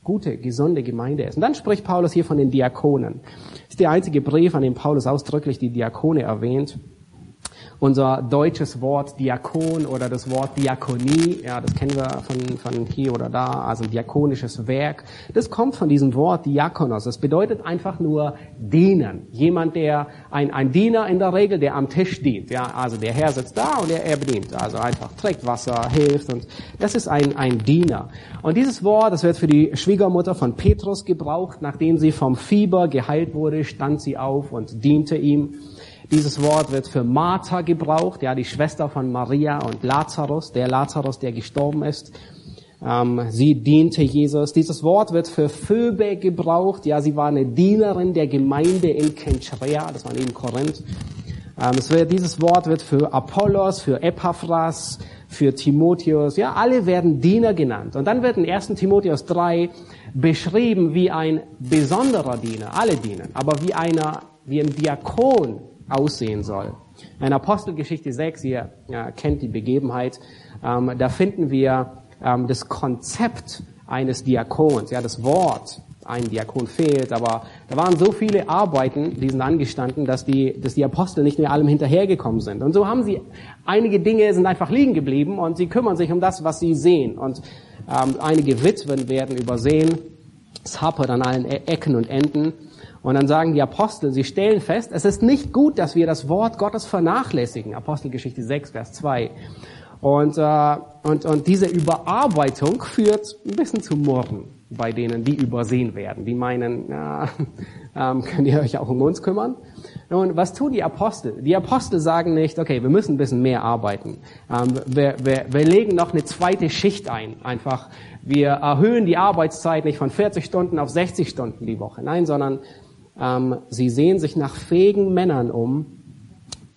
gute, gesunde Gemeinde ist. Und dann spricht Paulus hier von den Diakonen. Das ist der einzige Brief, an dem Paulus ausdrücklich die Diakone erwähnt. Unser deutsches Wort Diakon oder das Wort Diakonie, ja, das kennen wir von, von hier oder da, also diakonisches Werk. Das kommt von diesem Wort Diakonos. Das bedeutet einfach nur dienen. Jemand, der, ein, ein Diener in der Regel, der am Tisch dient. Ja, also der Herr sitzt da und er, er bedient. Also einfach trägt Wasser, hilft und das ist ein, ein Diener. Und dieses Wort, das wird für die Schwiegermutter von Petrus gebraucht. Nachdem sie vom Fieber geheilt wurde, stand sie auf und diente ihm. Dieses Wort wird für Martha gebraucht, ja, die Schwester von Maria und Lazarus, der Lazarus, der gestorben ist. Ähm, sie diente Jesus. Dieses Wort wird für Phoebe gebraucht, ja, sie war eine Dienerin der Gemeinde in Kenchrea, das war neben Korinth. Ähm, es wird, dieses Wort wird für Apollos, für Epaphras, für Timotheus, ja, alle werden Diener genannt. Und dann wird in 1. Timotheus 3 beschrieben wie ein besonderer Diener, alle dienen, aber wie einer, wie ein Diakon aussehen soll. In Apostelgeschichte 6, ihr ja, kennt die Begebenheit, ähm, da finden wir ähm, das Konzept eines Diakons, ja, das Wort. Ein Diakon fehlt, aber da waren so viele Arbeiten, die sind angestanden, dass die, dass die Apostel nicht mehr allem hinterhergekommen sind. Und so haben sie, einige Dinge sind einfach liegen geblieben und sie kümmern sich um das, was sie sehen. Und ähm, einige Witwen werden übersehen. Es hapert an allen e-, Ecken und Enden. Und dann sagen die Apostel, sie stellen fest, es ist nicht gut, dass wir das Wort Gottes vernachlässigen. Apostelgeschichte 6, Vers 2. Und, äh, und, und diese Überarbeitung führt ein bisschen zu Murren bei denen, die übersehen werden. Die meinen, ja, ähm, könnt ihr euch auch um uns kümmern? Nun, was tun die Apostel? Die Apostel sagen nicht, okay, wir müssen ein bisschen mehr arbeiten. Ähm, wir, wir, wir legen noch eine zweite Schicht ein. Einfach, wir erhöhen die Arbeitszeit nicht von 40 Stunden auf 60 Stunden die Woche. Nein, sondern ähm, sie sehen sich nach fähigen Männern um,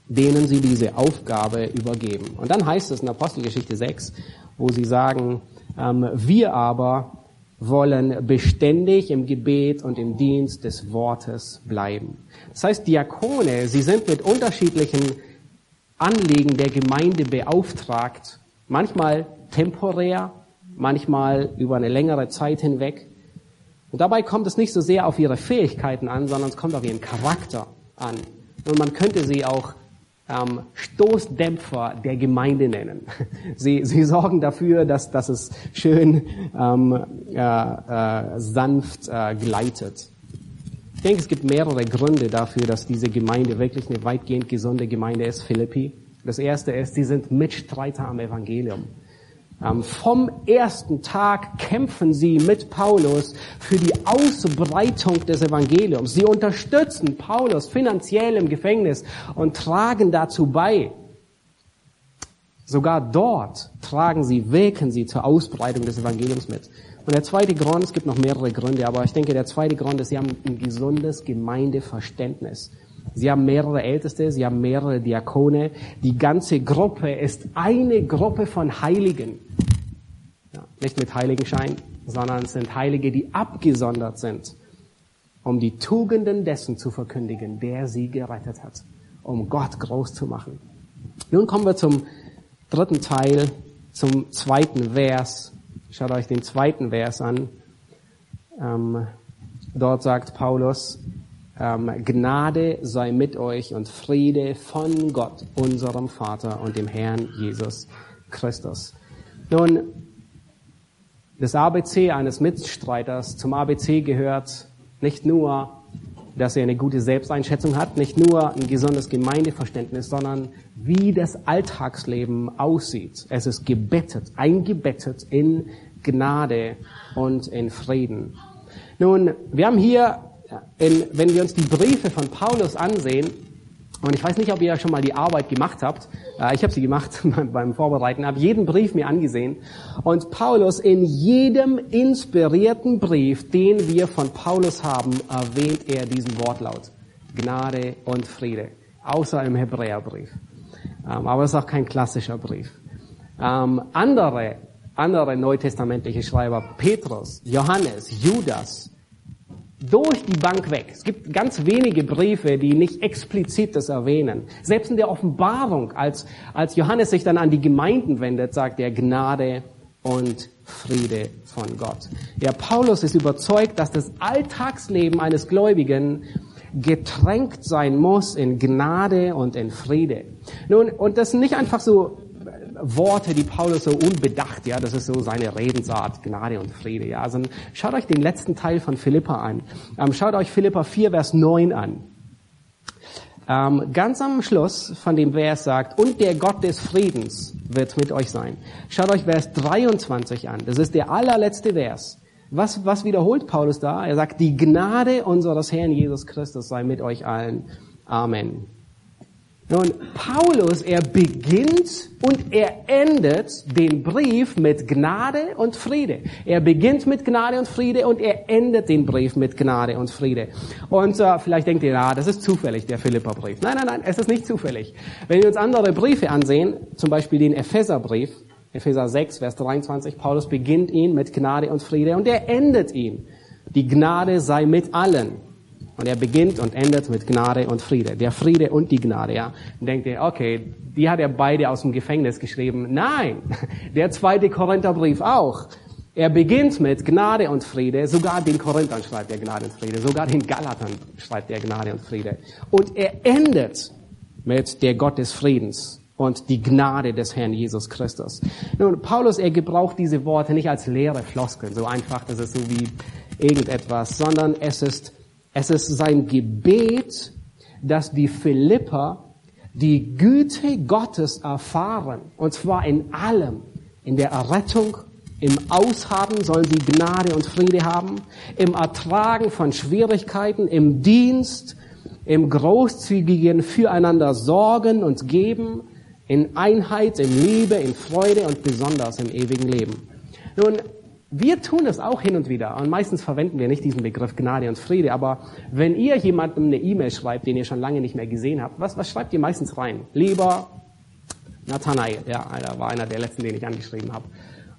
denen sie diese Aufgabe übergeben. Und dann heißt es in Apostelgeschichte 6, wo sie sagen, ähm, wir aber wollen beständig im Gebet und im Dienst des Wortes bleiben. Das heißt, Diakone, sie sind mit unterschiedlichen Anliegen der Gemeinde beauftragt, manchmal temporär, manchmal über eine längere Zeit hinweg. Und dabei kommt es nicht so sehr auf ihre Fähigkeiten an, sondern es kommt auf ihren Charakter an. Und man könnte sie auch ähm, Stoßdämpfer der Gemeinde nennen. Sie, sie sorgen dafür, dass, dass es schön ähm, äh, äh, sanft äh, gleitet. Ich denke, es gibt mehrere Gründe dafür, dass diese Gemeinde wirklich eine weitgehend gesunde Gemeinde ist, Philippi. Das erste ist, sie sind Mitstreiter am Evangelium. Ähm, vom ersten Tag kämpfen sie mit Paulus für die Ausbreitung des Evangeliums. Sie unterstützen Paulus finanziell im Gefängnis und tragen dazu bei. Sogar dort tragen sie, wirken sie zur Ausbreitung des Evangeliums mit. Und der zweite Grund, es gibt noch mehrere Gründe, aber ich denke, der zweite Grund ist, sie haben ein gesundes Gemeindeverständnis. Sie haben mehrere Älteste, sie haben mehrere Diakone. Die ganze Gruppe ist eine Gruppe von Heiligen. Ja, nicht mit Heiligenschein, sondern es sind Heilige, die abgesondert sind, um die Tugenden dessen zu verkündigen, der sie gerettet hat, um Gott groß zu machen. Nun kommen wir zum dritten Teil, zum zweiten Vers. Schaut euch den zweiten Vers an. Ähm, dort sagt Paulus, Gnade sei mit euch und Friede von Gott, unserem Vater und dem Herrn Jesus Christus. Nun, das ABC eines Mitstreiters zum ABC gehört nicht nur, dass er eine gute Selbsteinschätzung hat, nicht nur ein gesundes Gemeindeverständnis, sondern wie das Alltagsleben aussieht. Es ist gebettet, eingebettet in Gnade und in Frieden. Nun, wir haben hier in, wenn wir uns die Briefe von Paulus ansehen, und ich weiß nicht, ob ihr schon mal die Arbeit gemacht habt. Äh, ich habe sie gemacht beim Vorbereiten, habe jeden Brief mir angesehen. Und Paulus in jedem inspirierten Brief, den wir von Paulus haben, erwähnt er diesen Wortlaut. Gnade und Friede. Außer im Hebräerbrief. Ähm, aber es ist auch kein klassischer Brief. Ähm, andere, andere neutestamentliche Schreiber, Petrus, Johannes, Judas, durch die Bank weg. Es gibt ganz wenige Briefe, die nicht explizit das erwähnen. Selbst in der Offenbarung, als, als Johannes sich dann an die Gemeinden wendet, sagt er Gnade und Friede von Gott. Ja, Paulus ist überzeugt, dass das Alltagsleben eines Gläubigen getränkt sein muss in Gnade und in Friede. Nun, und das nicht einfach so Worte, die Paulus so unbedacht, ja, das ist so seine Redensart, Gnade und Friede, ja. Also schaut euch den letzten Teil von Philippa an. Ähm, schaut euch Philippa 4, Vers 9 an. Ähm, ganz am Schluss von dem Vers sagt, und der Gott des Friedens wird mit euch sein. Schaut euch Vers 23 an. Das ist der allerletzte Vers. Was, was wiederholt Paulus da? Er sagt, die Gnade unseres Herrn Jesus Christus sei mit euch allen. Amen. Nun, Paulus, er beginnt und er endet den Brief mit Gnade und Friede. Er beginnt mit Gnade und Friede und er endet den Brief mit Gnade und Friede. Und äh, vielleicht denkt ihr, ja, das ist zufällig, der Philipperbrief. Nein, nein, nein, es ist nicht zufällig. Wenn wir uns andere Briefe ansehen, zum Beispiel den Epheserbrief, Epheser 6, Vers 23, Paulus beginnt ihn mit Gnade und Friede und er endet ihn. Die Gnade sei mit allen. Und er beginnt und endet mit Gnade und Friede. Der Friede und die Gnade, ja. Und denkt ihr, okay, die hat er beide aus dem Gefängnis geschrieben. Nein, der zweite Korintherbrief auch. Er beginnt mit Gnade und Friede, sogar den Korinthern schreibt er Gnade und Friede, sogar den Galatern schreibt er Gnade und Friede. Und er endet mit der Gott des Friedens und die Gnade des Herrn Jesus Christus. Nun, Paulus, er gebraucht diese Worte nicht als leere Floskeln, so einfach, das ist so wie irgendetwas, sondern es ist es ist sein Gebet, dass die Philipper die Güte Gottes erfahren. Und zwar in allem. In der Errettung, im Aushaben sollen sie Gnade und Friede haben. Im Ertragen von Schwierigkeiten, im Dienst, im großzügigen Füreinander sorgen und geben, in Einheit, in Liebe, in Freude und besonders im ewigen Leben. Nun, wir tun das auch hin und wieder. Und meistens verwenden wir nicht diesen Begriff Gnade und Friede. Aber wenn ihr jemandem eine E-Mail schreibt, den ihr schon lange nicht mehr gesehen habt, was, was schreibt ihr meistens rein? Lieber Nathanael, ja, da war einer der letzten, den ich angeschrieben habe.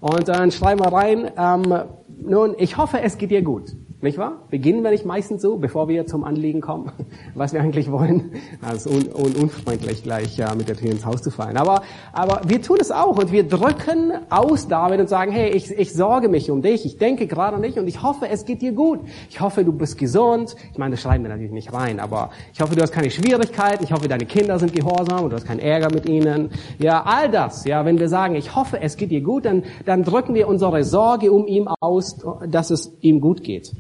Und dann schreiben wir rein, ähm, nun, ich hoffe, es geht dir gut. Nicht wahr? Beginnen wir nicht meistens so, bevor wir zum Anliegen kommen, was wir eigentlich wollen. Also un, un, unfreundlich gleich ja, mit der Tür ins Haus zu fallen. Aber, aber wir tun es auch und wir drücken aus damit und sagen, hey, ich, ich sorge mich um dich, ich denke gerade an dich und ich hoffe, es geht dir gut. Ich hoffe, du bist gesund. Ich meine, das schreiben wir natürlich nicht rein, aber ich hoffe, du hast keine Schwierigkeiten. Ich hoffe, deine Kinder sind gehorsam und du hast keinen Ärger mit ihnen. Ja, all das. Ja, wenn wir sagen, ich hoffe, es geht dir gut, dann, dann drücken wir unsere Sorge um ihn aus, dass es ihm gut geht.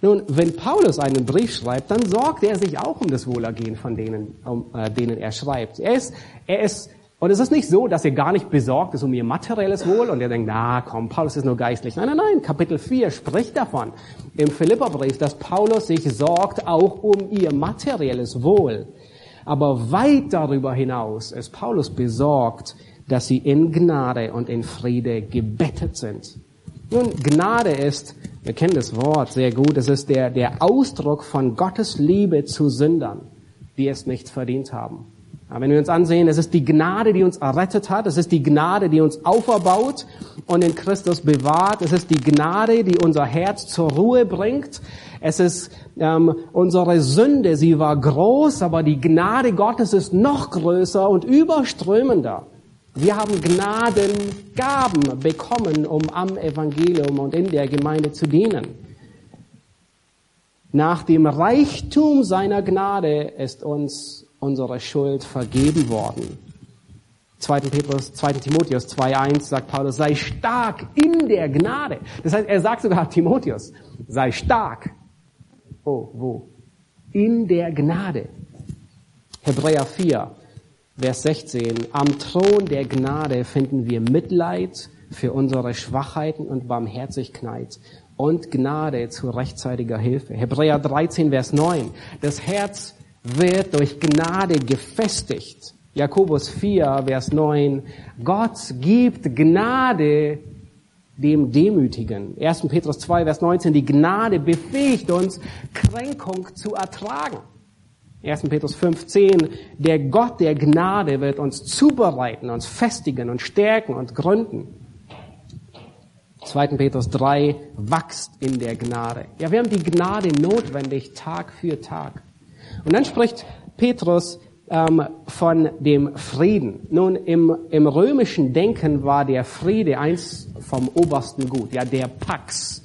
Nun, wenn Paulus einen Brief schreibt, dann sorgt er sich auch um das Wohlergehen von denen, um, äh, denen er schreibt. Er ist, er ist, und es ist nicht so, dass er gar nicht besorgt ist um ihr materielles Wohl und er denkt, na komm, Paulus ist nur geistlich. Nein, nein, nein, Kapitel 4 spricht davon im Philipperbrief, dass Paulus sich sorgt auch um ihr materielles Wohl. Aber weit darüber hinaus ist Paulus besorgt, dass sie in Gnade und in Friede gebettet sind. Nun, Gnade ist, wir kennen das Wort sehr gut, es ist der, der Ausdruck von Gottes Liebe zu Sündern, die es nicht verdient haben. Aber wenn wir uns ansehen, es ist die Gnade, die uns errettet hat, es ist die Gnade, die uns auferbaut und in Christus bewahrt, es ist die Gnade, die unser Herz zur Ruhe bringt, es ist ähm, unsere Sünde, sie war groß, aber die Gnade Gottes ist noch größer und überströmender. Wir haben Gnadengaben bekommen, um am Evangelium und in der Gemeinde zu dienen. Nach dem Reichtum seiner Gnade ist uns unsere Schuld vergeben worden. 2. Petrus, 2. Timotheus 2.1 sagt Paulus, sei stark in der Gnade. Das heißt, er sagt sogar Timotheus, sei stark. Oh, wo? In der Gnade. Hebräer 4, Vers 16. Am Thron der Gnade finden wir Mitleid für unsere Schwachheiten und Barmherzigkeit und Gnade zu rechtzeitiger Hilfe. Hebräer 13, Vers 9. Das Herz wird durch Gnade gefestigt. Jakobus 4, Vers 9. Gott gibt Gnade dem Demütigen. 1. Petrus 2, Vers 19. Die Gnade befähigt uns, Kränkung zu ertragen. 1. Petrus 5,10, der Gott der Gnade wird uns zubereiten, uns festigen und stärken und gründen. 2. Petrus 3, wachst in der Gnade. Ja, wir haben die Gnade notwendig Tag für Tag. Und dann spricht Petrus ähm, von dem Frieden. Nun, im, im römischen Denken war der Friede eins vom obersten Gut, ja, der Pax,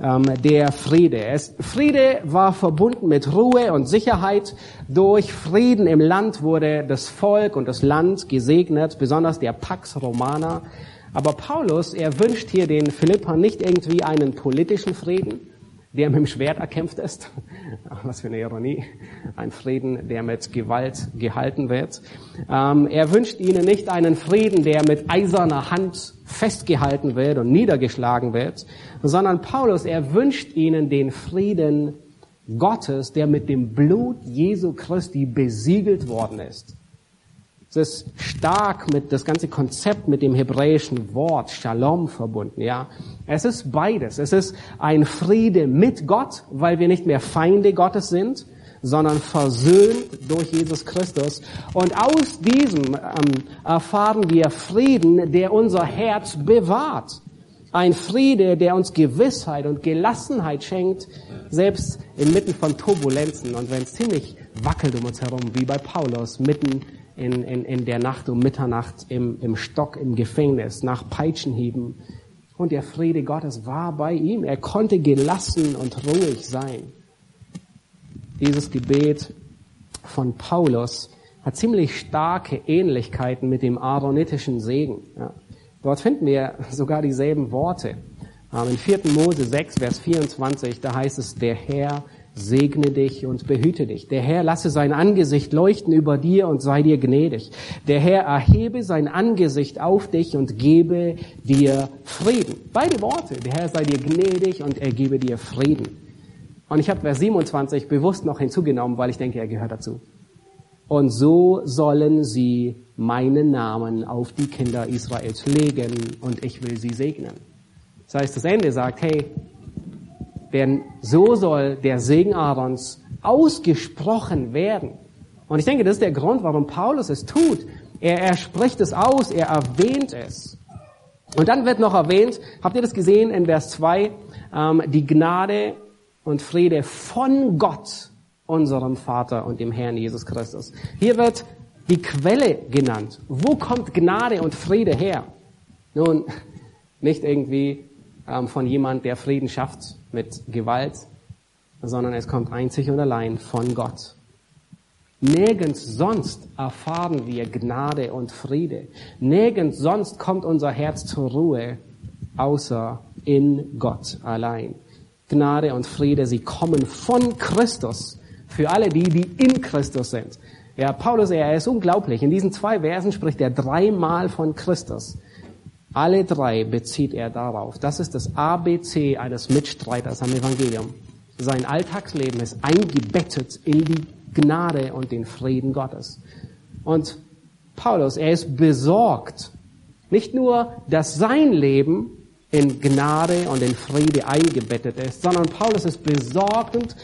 ähm, der Friede. Es, Friede war verbunden mit Ruhe und Sicherheit. Durch Frieden im Land wurde das Volk und das Land gesegnet, besonders der Pax Romana. Aber Paulus, er wünscht hier den Philippern nicht irgendwie einen politischen Frieden, der mit dem Schwert erkämpft ist. Was für eine Ironie. Ein Frieden, der mit Gewalt gehalten wird. Ähm, er wünscht ihnen nicht einen Frieden, der mit eiserner Hand festgehalten wird und niedergeschlagen wird, sondern Paulus, er wünscht ihnen den Frieden Gottes, der mit dem Blut Jesu Christi besiegelt worden ist. Es ist stark mit das ganze Konzept mit dem hebräischen Wort Shalom verbunden, ja. Es ist beides. Es ist ein Friede mit Gott, weil wir nicht mehr Feinde Gottes sind, sondern versöhnt durch Jesus Christus. Und aus diesem ähm, erfahren wir Frieden, der unser Herz bewahrt. Ein Friede, der uns Gewissheit und Gelassenheit schenkt, selbst inmitten von Turbulenzen und wenn es ziemlich wackelt um uns herum, wie bei Paulus, mitten in, in, in der Nacht um Mitternacht im, im Stock im Gefängnis nach Peitschenhieben. Und der Friede Gottes war bei ihm. Er konnte gelassen und ruhig sein. Dieses Gebet von Paulus hat ziemlich starke Ähnlichkeiten mit dem aaronitischen Segen. Ja. Dort finden wir sogar dieselben Worte. Ähm, in 4. Mose 6, Vers 24, da heißt es, der Herr segne dich und behüte dich. Der Herr lasse sein Angesicht leuchten über dir und sei dir gnädig. Der Herr erhebe sein Angesicht auf dich und gebe dir Frieden. Beide Worte. Der Herr sei dir gnädig und er gebe dir Frieden. Und ich habe Vers 27 bewusst noch hinzugenommen, weil ich denke, er gehört dazu. Und so sollen sie meinen Namen auf die Kinder Israels legen und ich will sie segnen. Das heißt, das Ende sagt, hey, denn so soll der Segen Aarons ausgesprochen werden. Und ich denke, das ist der Grund, warum Paulus es tut. Er, er spricht es aus, er erwähnt es. Und dann wird noch erwähnt, habt ihr das gesehen in Vers 2, ähm, die Gnade und Friede von Gott, unserem Vater und dem Herrn Jesus Christus. Hier wird die Quelle genannt. Wo kommt Gnade und Friede her? Nun, nicht irgendwie von jemand, der Frieden schafft mit Gewalt, sondern es kommt einzig und allein von Gott. Nirgends sonst erfahren wir Gnade und Friede. Nirgends sonst kommt unser Herz zur Ruhe, außer in Gott allein. Gnade und Friede, sie kommen von Christus für alle die, die in Christus sind. Ja, Paulus, er ist unglaublich. In diesen zwei Versen spricht er dreimal von Christus. Alle drei bezieht er darauf. Das ist das ABC eines Mitstreiters am Evangelium. Sein Alltagsleben ist eingebettet in die Gnade und den Frieden Gottes. Und Paulus, er ist besorgt. Nicht nur, dass sein Leben in Gnade und in Friede eingebettet ist, sondern Paulus ist besorgt,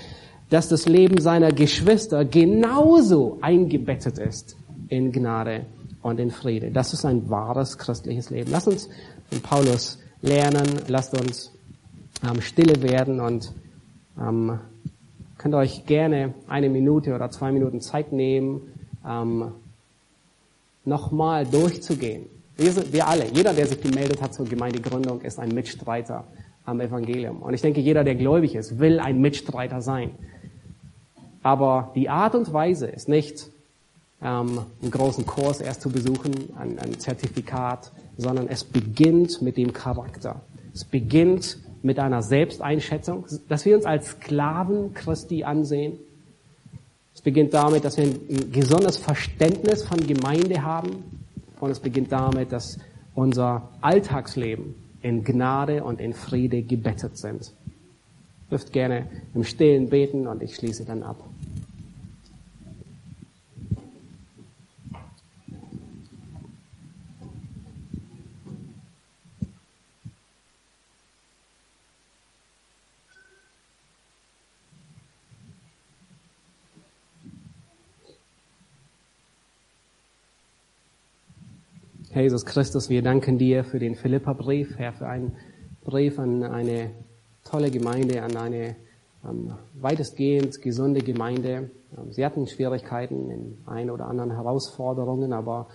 dass das Leben seiner Geschwister genauso eingebettet ist in Gnade und in Friede. Das ist ein wahres christliches Leben. Lasst uns von Paulus lernen, lasst uns ähm, stille werden und ähm, könnt euch gerne eine Minute oder zwei Minuten Zeit nehmen, ähm, nochmal durchzugehen. Wir, wir alle, jeder, der sich gemeldet hat zur Gemeindegründung, ist ein Mitstreiter am Evangelium. Und ich denke, jeder, der gläubig ist, will ein Mitstreiter sein. Aber die Art und Weise ist nicht ähm, einen großen Kurs erst zu besuchen, ein, ein Zertifikat, sondern es beginnt mit dem Charakter. Es beginnt mit einer Selbsteinschätzung, dass wir uns als Sklaven Christi ansehen. Es beginnt damit, dass wir ein gesundes Verständnis von Gemeinde haben. Und es beginnt damit, dass unser Alltagsleben in Gnade und in Friede gebettet sind. Dürft gerne im Stillen beten und ich schließe dann ab. Herr Jesus Christus, wir danken dir für den Philippa-Brief, Herr, für einen Brief an eine tolle Gemeinde, an eine ähm, weitestgehend gesunde Gemeinde. Ähm, sie hatten Schwierigkeiten in ein oder anderen Herausforderungen, aber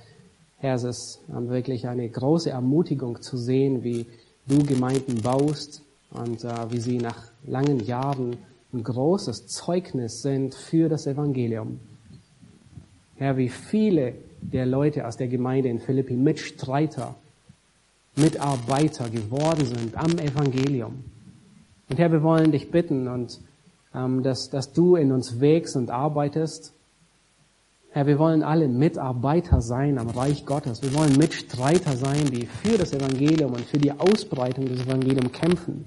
Herr, es ist ähm, wirklich eine große Ermutigung zu sehen, wie du Gemeinden baust und äh, wie sie nach langen Jahren ein großes Zeugnis sind für das Evangelium. Herr, wie viele der Leute aus der Gemeinde in Philippi Mitstreiter, Mitarbeiter geworden sind am Evangelium. Und Herr, wir wollen dich bitten und ähm, dass, dass du in uns wächst und arbeitest. Herr, wir wollen alle Mitarbeiter sein am Reich Gottes. Wir wollen Mitstreiter sein, die für das Evangelium und für die Ausbreitung des Evangeliums kämpfen.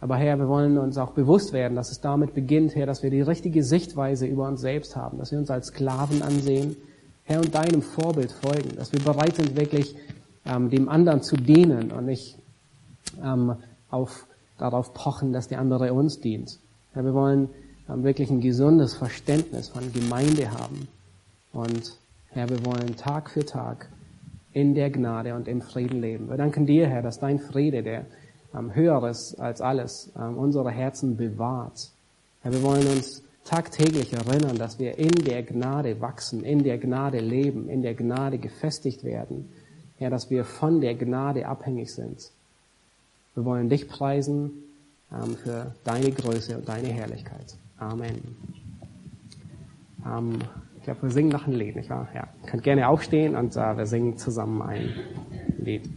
Aber Herr, wir wollen uns auch bewusst werden, dass es damit beginnt, Herr, dass wir die richtige Sichtweise über uns selbst haben, dass wir uns als Sklaven ansehen, Herr, und deinem Vorbild folgen, dass wir bereit sind, wirklich ähm, dem anderen zu dienen und nicht ähm, auf, darauf pochen, dass der andere uns dient. Herr, wir wollen ähm, wirklich ein gesundes Verständnis von Gemeinde haben. Und Herr, wir wollen Tag für Tag in der Gnade und im Frieden leben. Wir danken dir, Herr, dass dein Friede, der ähm, höheres als alles, ähm, unsere Herzen bewahrt. Herr, wir wollen uns tagtäglich erinnern, dass wir in der Gnade wachsen, in der Gnade leben, in der Gnade gefestigt werden. Herr, dass wir von der Gnade abhängig sind. Wir wollen dich preisen ähm, für deine Größe und deine Herrlichkeit. Amen. Ähm, ich glaube, wir singen noch ein Lied, nicht wahr? Ja. Ihr könnt gerne aufstehen und äh, wir singen zusammen ein Lied.